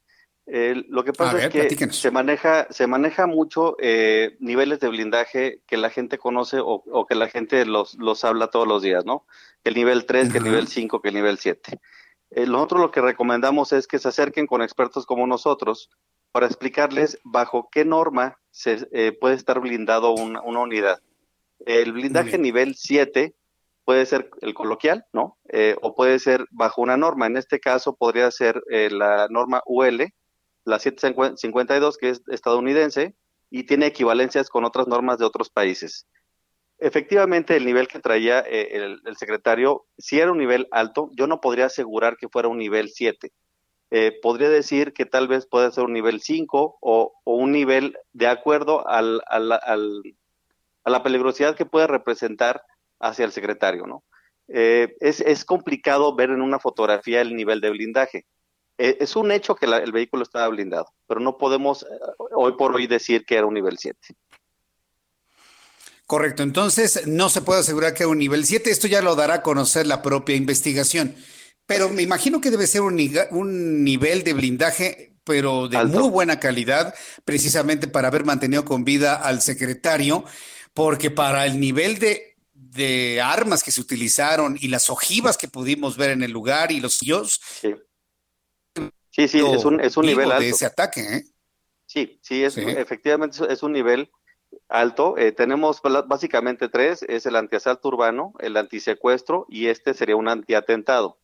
Lo que pasa es que se maneja, se maneja mucho eh, niveles de blindaje que la gente conoce o, que la gente los, los habla todos los días, ¿no? El nivel 3, que el nivel 5, que el nivel 7. Eh, nosotros lo que recomendamos es que se acerquen con expertos como nosotros para explicarles bajo qué norma se eh, puede estar blindado una, unidad. El blindaje nivel 7 puede ser el coloquial, ¿no? Eh, o puede ser bajo una norma. En este caso podría ser la norma UL, la 752, que es estadounidense, y tiene equivalencias con otras normas de otros países. Efectivamente, el nivel que traía eh, el, secretario, si era un nivel alto, yo no podría asegurar que fuera un nivel 7. Eh, podría decir que tal vez puede ser un nivel 5 o, un nivel de acuerdo al, a la peligrosidad que puede representar hacia el secretario, ¿no? Eh, es, es, complicado ver en una fotografía el nivel de blindaje. Es un hecho que el vehículo estaba blindado, pero no podemos hoy por hoy decir que era un nivel 7. Correcto, entonces no se puede asegurar que a un nivel 7, esto ya lo dará a conocer la propia investigación, pero me imagino que debe ser un, nivel de blindaje, pero de muy buena calidad, precisamente para haber mantenido con vida al secretario, porque para el nivel de, de armas que se utilizaron y las ojivas que pudimos ver en el lugar y los sillos. Sí, sí, sí es un, es un nivel alto. De ese ataque, ¿eh? Sí, sí, es, efectivamente es un nivel alto. Eh, tenemos básicamente tres, es el antiasalto urbano, el antisecuestro y este sería un antiatentado.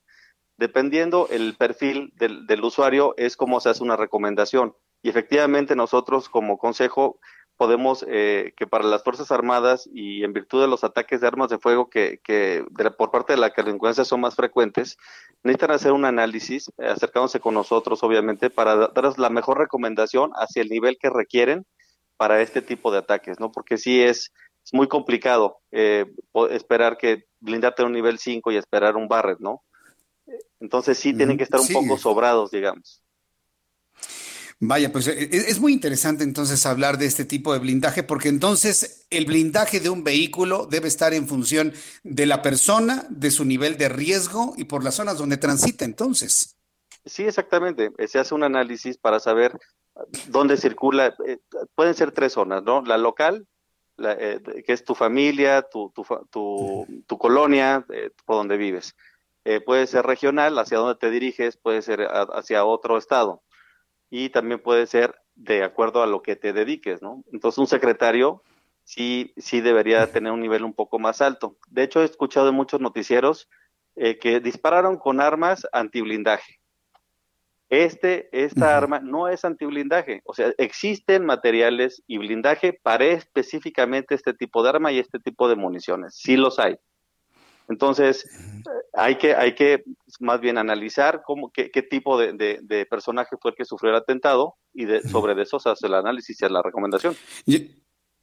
Dependiendo el perfil del, usuario es como se hace una recomendación. Y efectivamente nosotros como consejo podemos eh, que para las Fuerzas Armadas y en virtud de los ataques de armas de fuego que, que por parte de la delincuencia son más frecuentes, necesitan hacer un análisis eh, acercándose con nosotros, obviamente, para darles la mejor recomendación hacia el nivel que requieren para este tipo de ataques, ¿no? Porque sí es, muy complicado eh, esperar que blindarte a un nivel 5 y esperar un Barret, ¿no? Entonces sí tienen que estar un poco sobrados, digamos. Vaya, pues e, e, es muy interesante entonces hablar de este tipo de blindaje, porque entonces el blindaje de un vehículo debe estar en función de la persona, de su nivel de riesgo y por las zonas donde transita entonces. Sí, exactamente. Se hace un análisis para saber dónde circula, eh, pueden ser tres zonas, ¿no? La local, eh, que es tu familia, tu, tu, tu, colonia, eh, por donde vives. puede ser regional, hacia dónde te diriges, puede ser hacia otro estado. Y también puede ser de acuerdo a lo que te dediques, ¿no? Entonces, un secretario sí, sí debería tener un nivel un poco más alto. De hecho, he escuchado en muchos noticieros que dispararon con armas antiblindaje. Este, esta arma no es antiblindaje, o sea, existen materiales y blindaje para específicamente este tipo de arma y este tipo de municiones, sí los hay. Entonces, hay que, hay que más bien analizar cómo, qué, qué tipo de, personaje fue el que sufrió el atentado y de, sobre eso se hace el análisis y la recomendación.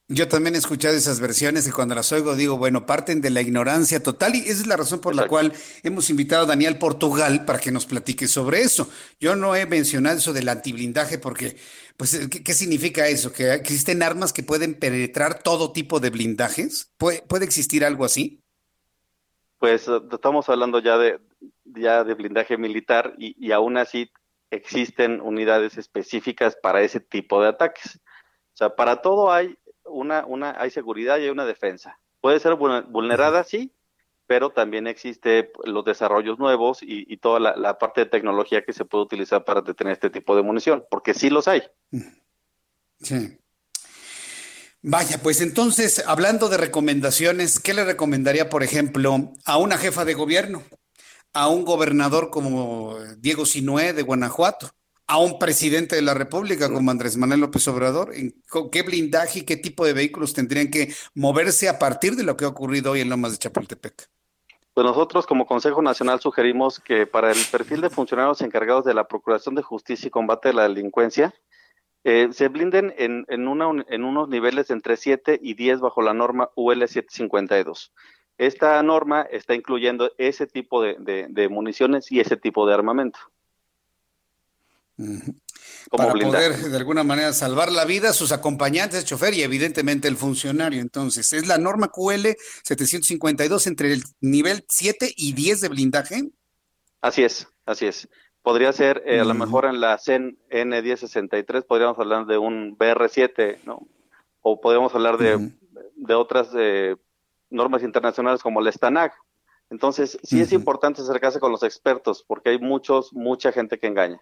Yo también he escuchado esas versiones y cuando las oigo digo, bueno, parten de la ignorancia total y esa es la razón por la cual hemos invitado a Daniel Portugal para que nos platique sobre eso. Yo no he mencionado eso del antiblindaje porque, pues, ¿qué, significa eso? ¿Que existen armas que pueden penetrar todo tipo de blindajes? ¿Puede, puede existir algo así? Pues estamos hablando ya de, ya de blindaje militar y, y aún así existen unidades específicas para ese tipo de ataques. O sea, para todo hay una, una, hay seguridad y hay una defensa. Puede ser vulnerada, sí, pero también existe los desarrollos nuevos y, toda la, parte de tecnología que se puede utilizar para detener este tipo de munición, porque sí los hay. Sí. Vaya, pues entonces, hablando de recomendaciones, ¿qué le recomendaría, por ejemplo, a una jefa de gobierno, a un gobernador como Diego Sinué de Guanajuato, a un presidente de la República como Andrés Manuel López Obrador? ¿En ¿Qué blindaje y qué tipo de vehículos tendrían que moverse a partir de lo que ha ocurrido hoy en Lomas de Chapultepec? Pues nosotros como Consejo Nacional sugerimos que para el perfil de funcionarios encargados de la Procuración de Justicia y Combate de la Delincuencia, eh, se blinden en, en, en unos niveles entre 7 y 10 bajo la norma UL 752. Esta norma está incluyendo ese tipo de municiones y ese tipo de armamento. Para poder de alguna manera salvar la vida a sus acompañantes, el chofer y evidentemente el funcionario. Entonces, es la norma QL 752 entre el nivel 7 y 10 de blindaje. Así es, así es. Podría ser, eh, a lo mejor en la CEN N1063, podríamos hablar de un BR7, ¿no? O podríamos hablar de, de otras eh, normas internacionales como el STANAG. Entonces, sí es importante acercarse con los expertos, porque hay muchos, mucha gente que engaña.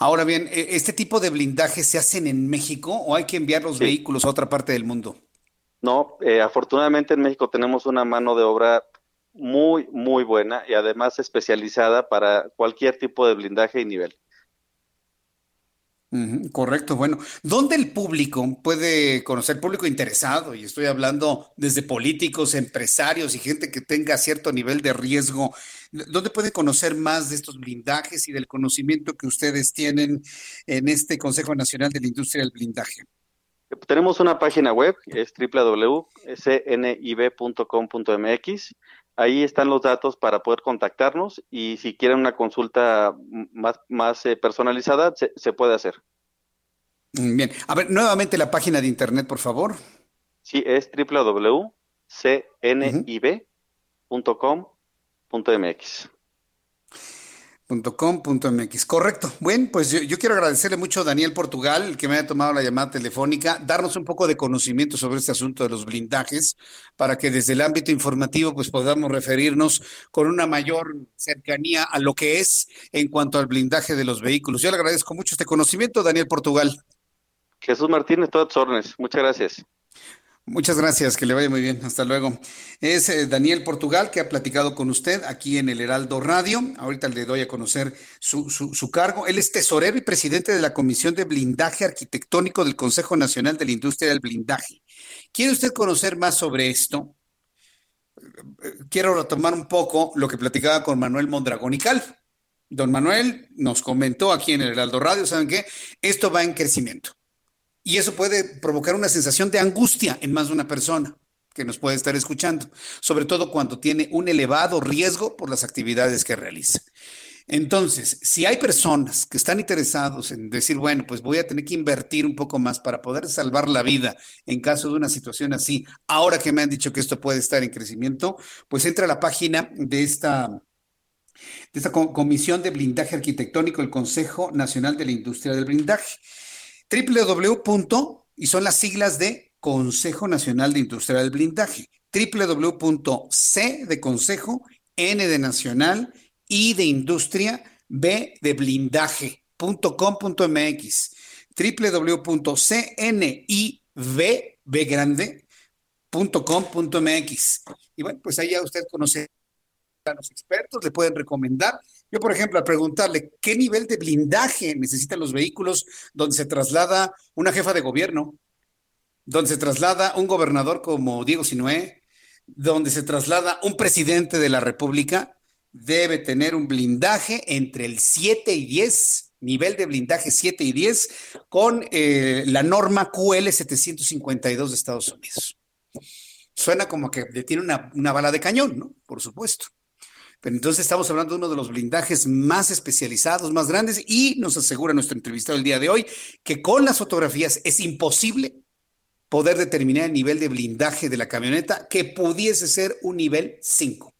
Ahora bien, ¿e-, ¿este tipo de blindajes se hacen en México o hay que enviar los vehículos a otra parte del mundo? No, eh, afortunadamente en México tenemos una mano de obra muy, muy buena y además especializada para cualquier tipo de blindaje y nivel correcto, bueno, ¿dónde el público puede conocer, público interesado, y estoy hablando desde políticos, empresarios y gente que tenga cierto nivel de riesgo, ¿dónde puede conocer más de estos blindajes y del conocimiento que ustedes tienen en este Consejo Nacional de la Industria del Blindaje? Tenemos una página web, es www.cnib.com.mx. Ahí están los datos para poder contactarnos y si quieren una consulta más, más eh, personalizada, se, puede hacer. Mm, bien, a ver, nuevamente la página de internet, por favor. Sí, es www.cnib.com.mx .com.mx. Correcto. Bueno, pues yo, quiero agradecerle mucho a Daniel Portugal, el que me haya tomado la llamada telefónica, darnos un poco de conocimiento sobre este asunto de los blindajes, para que desde el ámbito informativo pues podamos referirnos con una mayor cercanía a lo que es en cuanto al blindaje de los vehículos. Yo le agradezco mucho este conocimiento, Daniel Portugal. Jesús Martínez, todas. Muchas gracias. Muchas gracias, que le vaya muy bien. Hasta luego. Es eh, Daniel Portugal que ha platicado con usted aquí en el Heraldo Radio. Ahorita le doy a conocer su, su, cargo. Él es tesorero y presidente de la Comisión de Blindaje Arquitectónico del Consejo Nacional de la Industria del Blindaje. ¿Quiere usted conocer más sobre esto? Quiero retomar un poco lo que platicaba con Manuel Mondragón y Cal. Don Manuel nos comentó aquí en el Heraldo Radio, ¿saben qué? Esto va en crecimiento. Y eso puede provocar una sensación de angustia en más de una persona que nos puede estar escuchando, sobre todo cuando tiene un elevado riesgo por las actividades que realiza. Entonces, si hay personas que están interesados en decir, bueno, pues voy a tener que invertir un poco más para poder salvar la vida en caso de una situación así, ahora que me han dicho que esto puede estar en crecimiento, pues entra a la página de esta, de esta Comisión de Blindaje Arquitectónico del Consejo Nacional de la Industria del Blindaje www. y son las siglas de Consejo Nacional de Industria del Blindaje, www.c de Consejo, N de Nacional, I de Industria, B de Blindaje.com.mx, www.cnivgrande.com.mx. Y bueno, pues ahí ya usted conoce a los expertos, le pueden recomendar yo, por ejemplo, al preguntarle qué nivel de blindaje necesitan los vehículos donde se traslada una jefa de gobierno, donde se traslada un gobernador como Diego Sinué, donde se traslada un presidente de la República, debe tener un blindaje entre el 7 y 10 nivel de blindaje 7 y 10 con eh, la norma QL 752 de Estados Unidos. Suena como que tiene una, una bala de cañón, ¿no? Por supuesto. Pero entonces estamos hablando de uno de los blindajes más especializados, más grandes, y nos asegura nuestro entrevistado el día de hoy que con las fotografías es imposible poder determinar el nivel de blindaje de la camioneta que pudiese ser un nivel 5.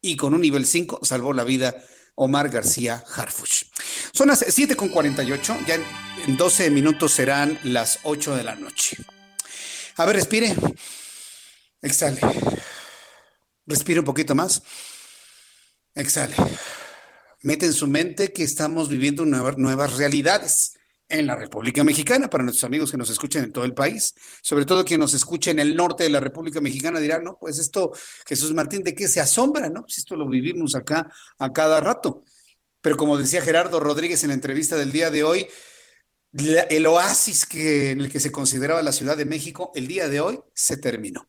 Y con un nivel 5 salvó la vida Omar García Harfuch. Son las 7.48, ya en 12 minutos serán las 8 de la noche. A ver, respire. Exhale. Respire un poquito más. Exhale. Mete en su mente que estamos viviendo nuevas realidades en la República Mexicana, para nuestros amigos que nos escuchan en todo el país, sobre todo quien nos escucha en el norte de la República Mexicana dirán, no, pues esto, Jesús Martín, ¿de qué se asombra? No, pues esto lo vivimos acá a cada rato. Pero como decía Gerardo Rodríguez en la entrevista del día de hoy, el oasis que, en el que se consideraba la Ciudad de México, el día de hoy se terminó.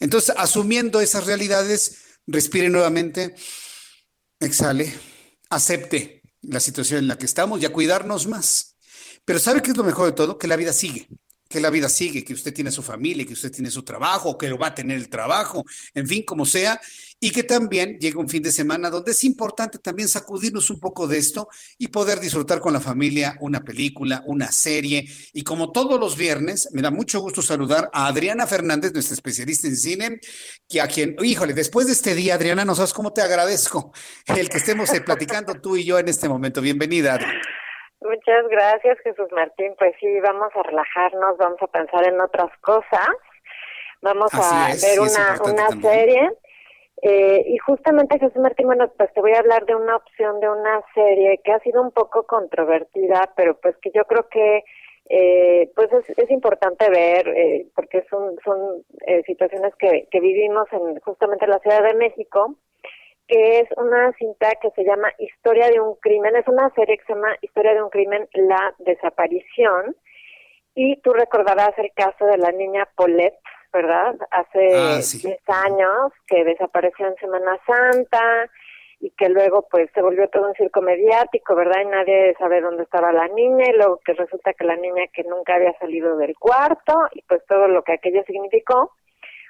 Entonces, asumiendo esas realidades, respire nuevamente exhale, acepte la situación en la que estamos y a cuidarnos más. Pero ¿sabe qué es lo mejor de todo? Que la vida sigue que la vida sigue, que usted tiene su familia, que usted tiene su trabajo, que lo va a tener el trabajo, en fin, como sea, y que también llega un fin de semana donde es importante también sacudirnos un poco de esto y poder disfrutar con la familia una película, una serie. Y como todos los viernes, me da mucho gusto saludar a Adriana Fernández, nuestra especialista en cine, que a quien, híjole, después de este día, Adriana, no sabes cómo te agradezco el que estemos eh, platicando tú y yo en este momento. Bienvenida, Adriana. Muchas gracias, Jesús Martín. Pues sí, vamos a relajarnos, vamos a pensar en otras cosas. Vamos a ver una, una serie. Eh, y justamente, Jesús Martín, bueno, pues te voy a hablar de una opción de una serie que ha sido un poco controvertida, pero pues que yo creo que eh, pues es, es importante ver, eh, porque son, son eh, situaciones que, que vivimos en justamente en la Ciudad de México que es una cinta que se llama Historia de un crimen, es una serie que se llama Historia de un crimen, la desaparición, y tú recordarás el caso de la niña Paulette, ¿verdad? Hace 10 ah, años que desapareció en Semana Santa y que luego pues se volvió todo un circo mediático, ¿verdad? Y nadie sabe dónde estaba la niña y luego que resulta que la niña que nunca había salido del cuarto y pues todo lo que aquello significó.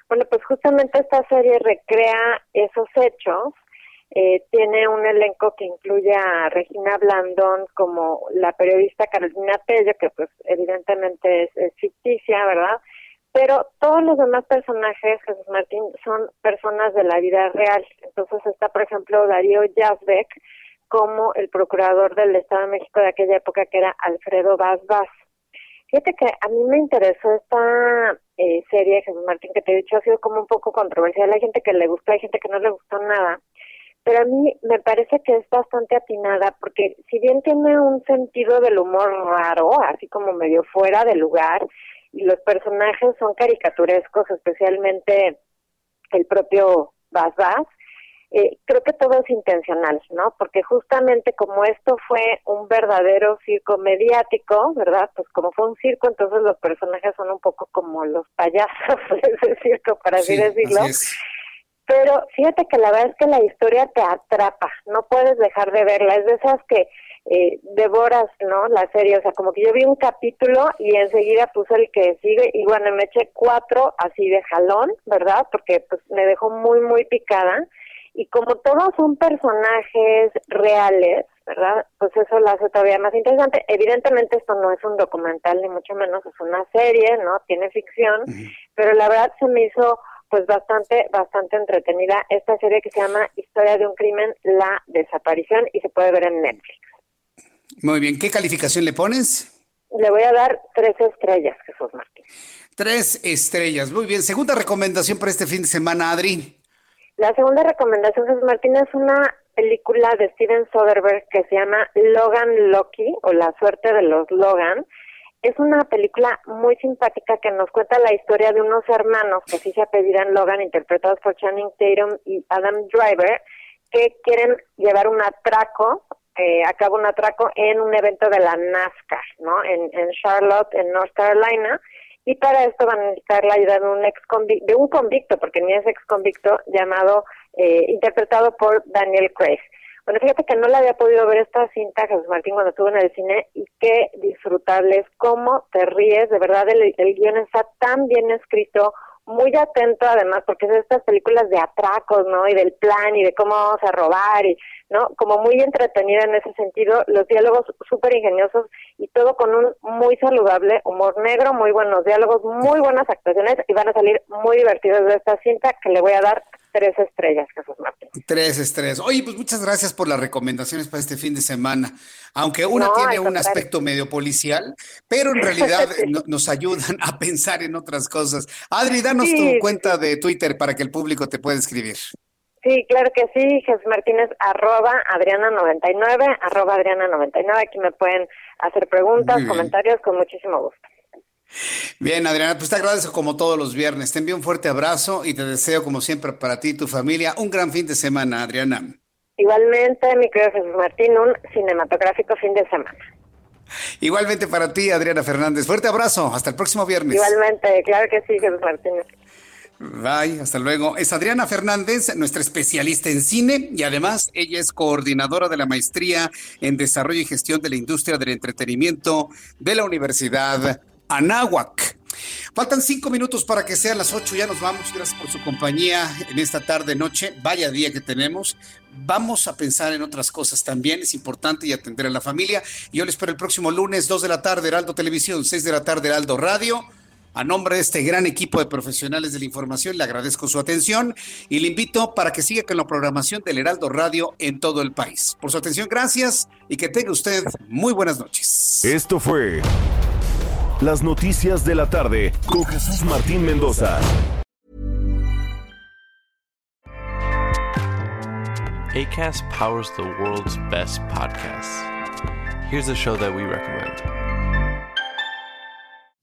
Bueno, pues justamente esta serie recrea esos hechos eh, tiene un elenco que incluye a Regina Blandón como la periodista Carolina Tello, que pues evidentemente es, ficticia, ¿verdad? Pero todos los demás personajes, Jesús Martín, son personas de la vida real. Entonces está, por ejemplo, Darío Yazbek como el procurador del Estado de México de aquella época, que era Alfredo Vaz Vaz. Fíjate que a mí me interesó esta eh, serie, Jesús Martín, que te he dicho, ha sido como un poco controversial. Hay gente que le gustó, hay gente que no le gustó nada pero a mí me parece que es bastante atinada porque si bien tiene un sentido del humor raro, así como medio fuera de lugar, y los personajes son caricaturescos, especialmente el propio Bas Bas, eh, creo que todo es intencional, ¿no? Porque justamente como esto fue un verdadero circo mediático, ¿verdad? Pues como fue un circo, entonces los personajes son un poco como los payasos de ese circo, para así decirlo. Pero fíjate que la verdad es que la historia te atrapa, no puedes dejar de verla, es de esas que eh, devoras, ¿no? La serie, o sea, como que yo vi un capítulo y enseguida puse el que sigue y bueno, me eché cuatro así de jalón, ¿verdad? Porque pues me dejó muy, muy picada y como todos son personajes reales, ¿verdad? Pues eso lo hace todavía más interesante. Evidentemente esto no es un documental ni mucho menos, es una serie, ¿no? Tiene ficción, pero la verdad se me hizo pues bastante, bastante entretenida esta serie que se llama Historia de un crimen, la desaparición y se puede ver en Netflix. Muy bien, ¿qué calificación le pones? Le voy a dar tres estrellas, Jesús Martín. Tres estrellas, muy bien. Segunda recomendación para este fin de semana, Adri. La segunda recomendación, Jesús Martín, es una película de Steven Soderbergh que se llama Logan Lucky o La suerte de los Logan es una película muy simpática que nos cuenta la historia de unos hermanos que sí se apellidan Logan, interpretados por Channing Tatum y Adam Driver, que quieren llevar un atraco, eh, a un atraco en un evento de la NASCAR, ¿no? En, en Charlotte, en North Carolina, y para esto van a necesitar la ayuda de un ex convicto, de un convicto, porque ni es ex convicto, llamado, eh, interpretado por Daniel Craig. Bueno, fíjate que no la había podido ver esta cinta, Jesús Martín, cuando estuve en el cine, y qué disfrutable es, cómo te ríes, de verdad el, el guion está tan bien escrito, muy atento además, porque es de estas películas de atracos, ¿no? Y del plan y de cómo vamos a robar y, ¿no? Como muy entretenida en ese sentido, los diálogos súper ingeniosos y todo con un muy saludable humor negro, muy buenos diálogos, muy buenas actuaciones y van a salir muy divertidos de esta cinta que le voy a dar tres estrellas, Jesús Martín. Tres estrellas. Oye, pues muchas gracias por las recomendaciones para este fin de semana. Aunque una tiene un aspecto medio policial, pero en realidad nos ayudan a pensar en otras cosas. Adri, danos tu cuenta de Twitter para que el público te pueda escribir. Sí, claro que sí, Jesús Martínez, arroba Adriana99, arroba Adriana99, aquí me pueden hacer preguntas, comentarios, con muchísimo gusto. Bien, Adriana, pues te agradezco como todos los viernes. Te envío un fuerte abrazo y te deseo, como siempre, para ti y tu familia, un gran fin de semana, Adriana. Igualmente, mi querido Jesús Martín, un cinematográfico fin de semana. Igualmente para ti, Adriana Fernández. Fuerte abrazo. Hasta el próximo viernes. Igualmente, claro que sí, Jesús Martínez. Bye, hasta luego. Es Adriana Fernández, nuestra especialista en cine y además ella es coordinadora de la maestría en desarrollo y gestión de la industria del entretenimiento de la Universidad Anáhuac. Faltan cinco minutos para que sean las ocho, ya nos vamos. Gracias por su compañía en esta tarde, noche. Vaya día que tenemos. Vamos a pensar en otras cosas también. Es importante y atender a la familia. Yo les espero el próximo lunes, dos de la tarde, Heraldo Televisión, seis de la tarde, Heraldo Radio. A nombre de este gran equipo de profesionales de la información, le agradezco su atención y le invito para que siga con la programación del Heraldo Radio en todo el país. Por su atención, gracias y que tenga usted muy buenas noches. Esto fue las noticias de la tarde con Jesús Martín Mendoza. ACAST powers the world's best podcasts. Here's a show that we recommend.